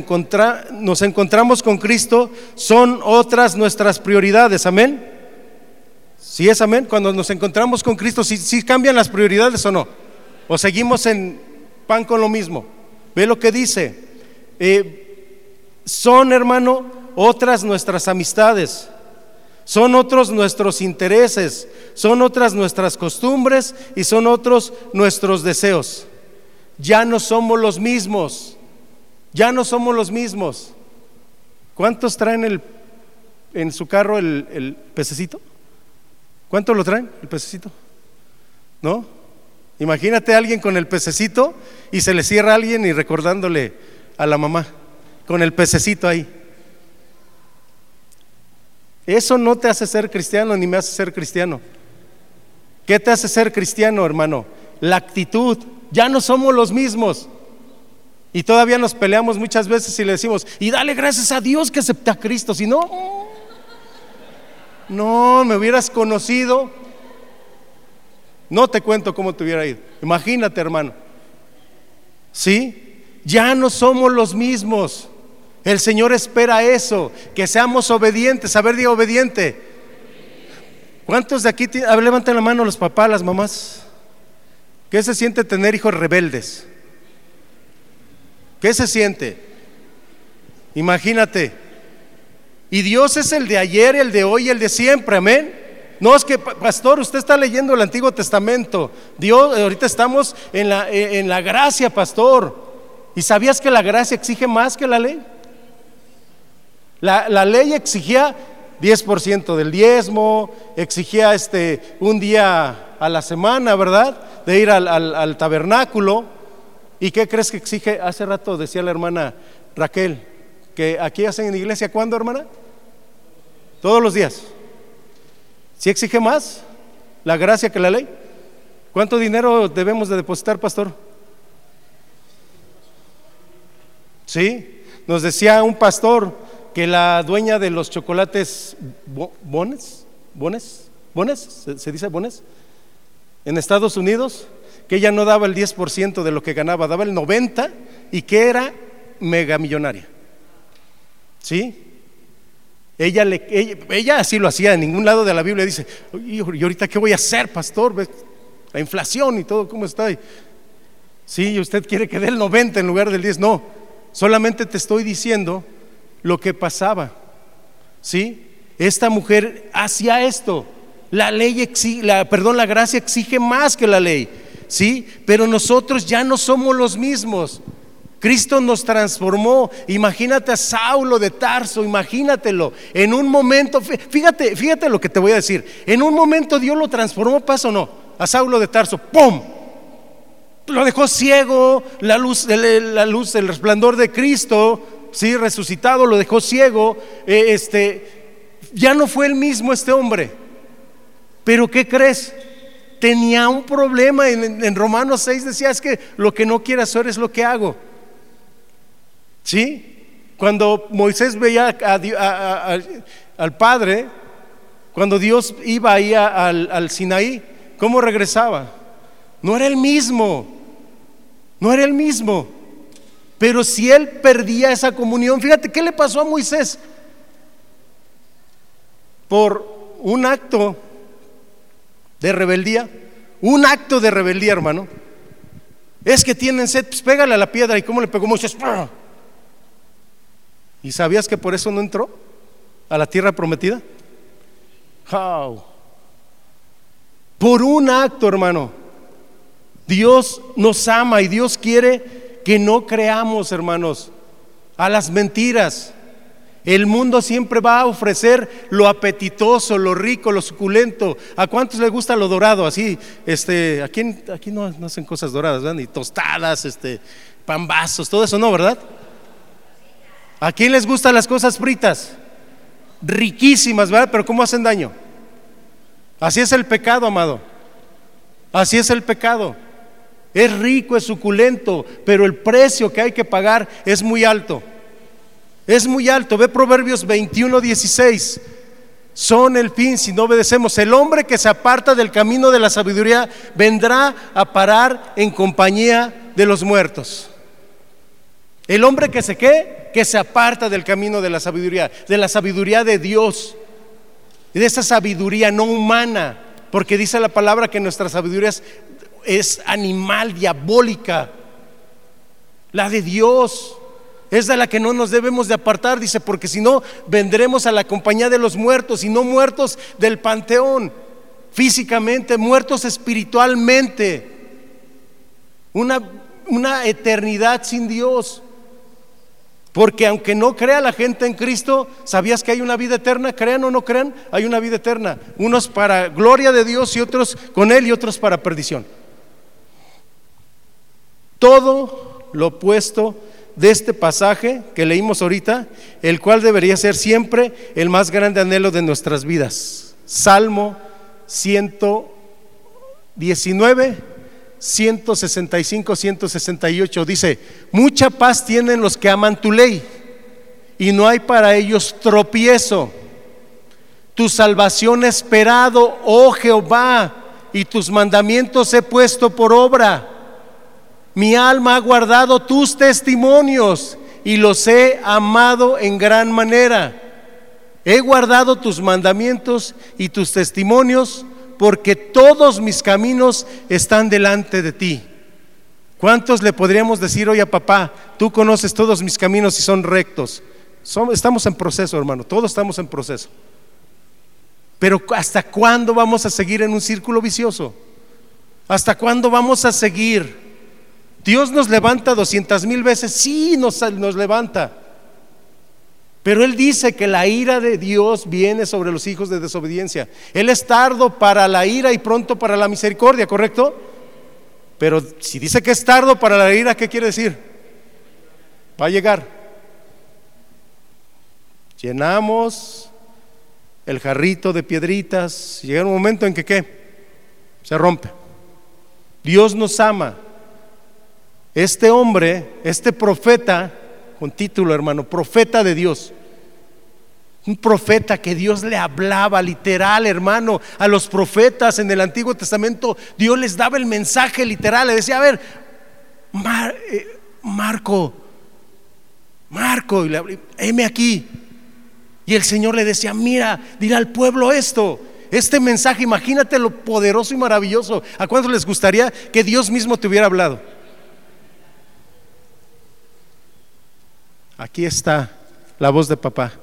nos encontramos con Cristo son otras nuestras prioridades. Amén. Si es amén, cuando nos encontramos con Cristo, si cambian las prioridades o no, o seguimos en pan con lo mismo. Ve lo que dice. Eh, son, hermano, otras nuestras amistades, son otros nuestros intereses, son otras nuestras costumbres y son otros nuestros deseos. Ya no somos los mismos, ya no somos los mismos. ¿Cuántos traen el, en su carro el, el pececito? ¿Cuánto lo traen el pececito? ¿No? Imagínate a alguien con el pececito y se le cierra a alguien y recordándole a la mamá, con el pececito ahí. Eso no te hace ser cristiano ni me hace ser cristiano. ¿Qué te hace ser cristiano, hermano? La actitud. Ya no somos los mismos. Y todavía nos peleamos muchas veces y le decimos, y dale gracias a Dios que acepta a Cristo. Si no, no, me hubieras conocido. No te cuento cómo te hubiera ido. Imagínate, hermano. ¿Sí? Ya no somos los mismos. El Señor espera eso, que seamos obedientes. A ver, obediente. ¿Cuántos de aquí, levanten la mano los papás, las mamás? ¿Qué se siente tener hijos rebeldes? ¿Qué se siente? Imagínate. Y Dios es el de ayer, el de hoy, el de siempre, amén. No es que, pastor, usted está leyendo el Antiguo Testamento. Dios, ahorita estamos en la, en la gracia, pastor. ¿Y sabías que la gracia exige más que la ley? La, ley exigía 10% del diezmo, exigía este, un día a la semana, ¿verdad? De ir al, tabernáculo. ¿Y qué crees que exige? Hace rato decía la hermana Raquel, que aquí hacen en iglesia, ¿cuándo, hermana? Todos los días. ¿Sí exige más la gracia que la ley? ¿Cuánto dinero debemos de depositar, pastor? Sí, nos decía un pastor, que la dueña de los chocolates Bones, Bones, Bones, ¿se, dice Bones? En Estados Unidos, que ella no daba el 10% de lo que ganaba, daba el 90% y que era megamillonaria. ¿Sí? Ella, ella, así lo hacía, en ningún lado de la Biblia dice, ¿y ahorita qué voy a hacer, pastor? La inflación y todo, ¿cómo está? Sí, usted quiere que dé el 90 en lugar del 10. No, solamente te estoy diciendo lo que pasaba. ¿Sí? Esta mujer hacía esto. La ley exige, la, perdón, la gracia exige más que la ley. ¿Sí? Pero nosotros ya no somos los mismos. Cristo nos transformó. Imagínate a Saulo de Tarso, imagínatelo. En un momento, fíjate, fíjate lo que te voy a decir. En un momento Dios lo transformó, ¿pasa o no? A Saulo de Tarso, ¡pum! Lo dejó ciego, la luz, la luz, el resplandor de Cristo sí, resucitado, lo dejó ciego, eh, este, ya no fue el mismo este hombre. Pero ¿qué crees? Tenía un problema en, Romanos 6 decía, es que lo que no quiero hacer es lo que hago. ¿Sí? Cuando Moisés veía al Padre, cuando Dios iba ahí al, al Sinaí, ¿cómo regresaba? No era el mismo, no era el mismo. Pero si él perdía esa comunión, fíjate, ¿qué le pasó a Moisés? Por un acto de rebeldía, un acto de rebeldía, hermano. Es que tienen sed, pues pégale a la piedra. ¿Y cómo le pegó Moisés? ¿Y sabías que por eso no entró a la tierra prometida? How? Por un acto, hermano. Dios nos ama y Dios quiere que no creamos, hermanos, a las mentiras. El mundo siempre va a ofrecer lo apetitoso, lo rico, lo suculento. ¿A cuántos les gusta lo dorado? Así, este, aquí, aquí no, hacen cosas doradas, ¿verdad? Ni tostadas, este, pambazos, todo eso no, ¿verdad? ¿A quién les gustan las cosas fritas? Riquísimas, ¿verdad? Pero ¿cómo hacen daño? Así es el pecado, amado. Así es el pecado. Es rico, es suculento, pero el precio que hay que pagar es muy alto. Es muy alto. Ve Proverbios 21, 16. Son el fin si no obedecemos. El hombre que se aparta del camino de la sabiduría vendrá a parar en compañía de los muertos. El hombre que se qué, que se aparta del camino de la sabiduría, de la sabiduría de Dios. de esa sabiduría no humana, porque dice la palabra que nuestra sabiduría es animal, diabólica, la de Dios. Es de la que no nos debemos de apartar, dice, porque si no, vendremos a la compañía de los muertos y no muertos del panteón, físicamente, muertos espiritualmente. Una, una eternidad sin Dios. Porque aunque no crea la gente en Cristo, ¿sabías que hay una vida eterna? Crean o no crean, hay una vida eterna. Unos para gloria de Dios y otros con Él y otros para perdición. Todo lo opuesto de este pasaje que leímos ahorita, el cual debería ser siempre el más grande anhelo de nuestras vidas. Salmo 119 165, 168 dice, mucha paz tienen los que aman tu ley y no hay para ellos tropiezo. Tu salvación esperado, oh Jehová, y tus mandamientos he puesto por obra. Mi alma ha guardado tus testimonios y los he amado en gran manera. He guardado tus mandamientos y tus testimonios porque todos mis caminos están delante de ti. ¿Cuántos le podríamos decir hoy a papá, tú conoces todos mis caminos y son rectos? estamos en proceso, hermano, todos estamos en proceso. Pero ¿hasta cuándo vamos a seguir en un círculo vicioso? ¿Hasta cuándo vamos a seguir? Dios nos levanta doscientas mil veces, sí nos, nos levanta. Pero Él dice que la ira de Dios viene sobre los hijos de desobediencia. Él es tardo para la ira y pronto para la misericordia, ¿correcto? Pero si dice que es tardo para la ira, ¿qué quiere decir? Va a llegar. Llenamos el jarrito de piedritas, llega un momento en que ¿qué? Se rompe. Dios nos ama. Este hombre, este profeta, con título hermano, profeta de Dios, un profeta que Dios le hablaba literal, hermano, a los profetas en el Antiguo Testamento, Dios les daba el mensaje literal, le decía, a ver, eh, Marco, Marco, y le, heme aquí. Y el Señor le decía, mira, dirá al pueblo esto, este mensaje, imagínate lo poderoso y maravilloso. ¿A cuántos les gustaría que Dios mismo te hubiera hablado? Aquí está la voz de papá.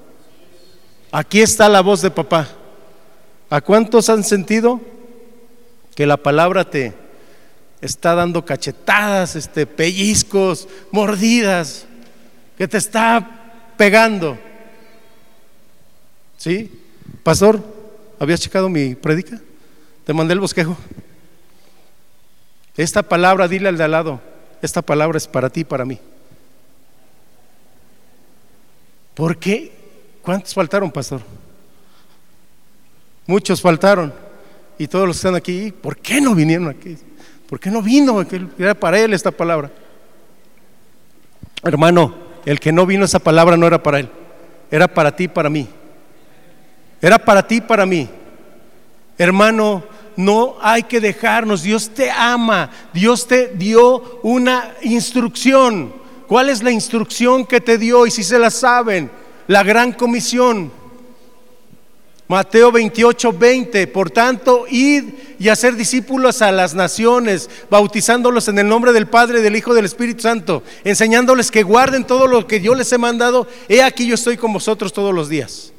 Aquí está la voz de papá. ¿A cuántos han sentido que la palabra te está dando cachetadas, este, pellizcos, mordidas, que te está pegando? ¿Sí? Pastor, ¿habías checado mi predica? Te mandé el bosquejo. Esta palabra, dile al de al lado, esta palabra es para ti y para mí. ¿Por qué? ¿Cuántos faltaron, pastor? Muchos faltaron. Y todos los que están aquí, ¿por qué no vinieron aquí? ¿Por qué no vino? Era para él esta palabra. Hermano, el que no vino esa palabra no era para él. Era para ti, para mí. Era para ti, para mí. Hermano, no hay que dejarnos. Dios te ama. Dios te dio una instrucción. ¿Cuál es la instrucción que te dio? Y si se la saben, la gran comisión. Mateo 28, 20. Por tanto, id y hacer discípulos a las naciones, bautizándolos en el nombre del Padre, del Hijo y del Espíritu Santo, enseñándoles que guarden todo lo que yo les he mandado. He aquí yo estoy con vosotros todos los días.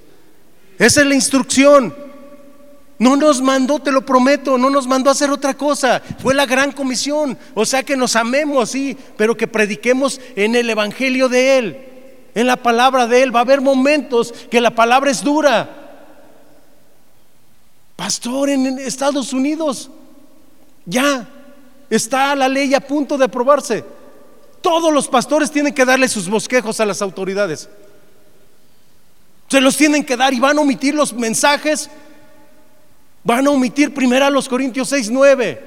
Esa es la instrucción. No nos mandó, te lo prometo, no nos mandó a hacer otra cosa. Fue la gran comisión. O sea que nos amemos, sí, pero que prediquemos en el Evangelio de Él en la palabra de Él. Va a haber momentos que la palabra es dura. Pastor, en Estados Unidos ya está la ley a punto de aprobarse. Todos los pastores tienen que darle sus bosquejos a las autoridades. Se los tienen que dar y van a omitir los mensajes. Van a omitir primero a los Corintios 6, 9.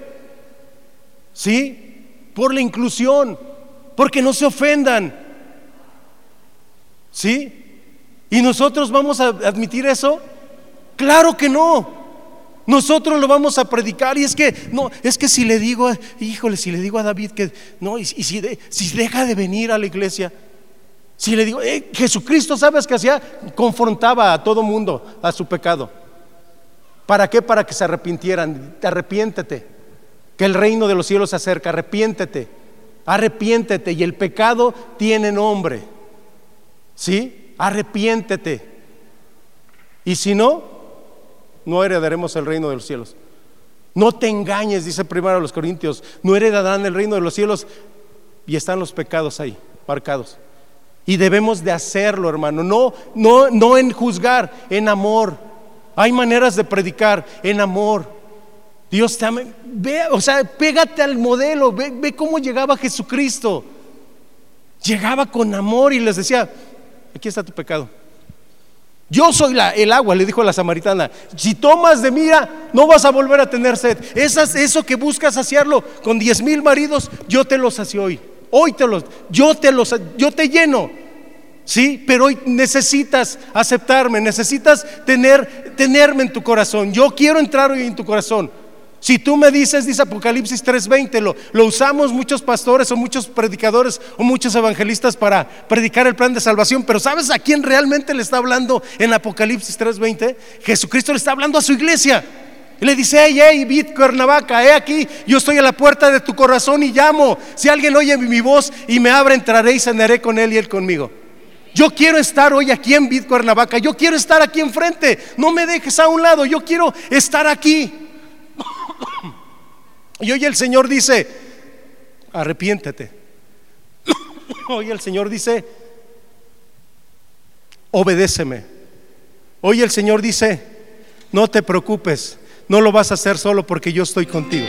¿Sí? Por la inclusión. Porque no se ofendan. ¿Sí? ¿Y nosotros vamos a admitir eso? Claro que no. Nosotros lo vamos a predicar y es que no, es que si le digo, híjole, si le digo a David que no, y, si, deja de venir a la iglesia, si le digo, eh, Jesucristo, ¿sabes que hacía? Confrontaba a todo mundo a su pecado. ¿Para qué? Para que se arrepintieran. Arrepiéntete, que el reino de los cielos se acerca. Arrepiéntete, arrepiéntete. Y el pecado tiene nombre. ¿Sí? Arrepiéntete. Y si no, no heredaremos el reino de los cielos. No te engañes, dice primero a los Corintios, no heredarán el reino de los cielos. Y están los pecados ahí, marcados. Y debemos de hacerlo, hermano. No, no, no en juzgar, en amor. Hay maneras de predicar en amor. Dios te ama. Ve, o sea, pégate al modelo. Ve, ve cómo llegaba Jesucristo. Llegaba con amor y les decía, aquí está tu pecado. Yo soy la, el agua, le dijo la samaritana. Si tomas de mira, no vas a volver a tener sed. Esas, eso que buscas saciarlo con diez mil maridos, yo te lo sacio hoy. Hoy te los, yo te los, yo te lleno. Sí, pero hoy necesitas aceptarme, necesitas tener, tenerme en tu corazón. Yo quiero entrar hoy en tu corazón. Si tú me dices, dice Apocalipsis 3:20, lo, lo usamos muchos pastores o muchos predicadores o muchos evangelistas para predicar el plan de salvación, pero ¿sabes a quién realmente le está hablando en Apocalipsis 3:20? Jesucristo le está hablando a su iglesia. Le dice, hey, hey, Vid Cuernavaca, he aquí, yo estoy a la puerta de tu corazón y llamo. Si alguien oye mi voz y me abre, entraré y cenaré con él y él conmigo. Yo quiero estar hoy aquí en Vid Cuernavaca, yo quiero estar aquí enfrente, no me dejes a un lado, yo quiero estar aquí. Y hoy el Señor dice, arrepiéntete. Hoy el Señor dice, obedéceme. Hoy el Señor dice, no te preocupes, no lo vas a hacer solo porque yo estoy contigo.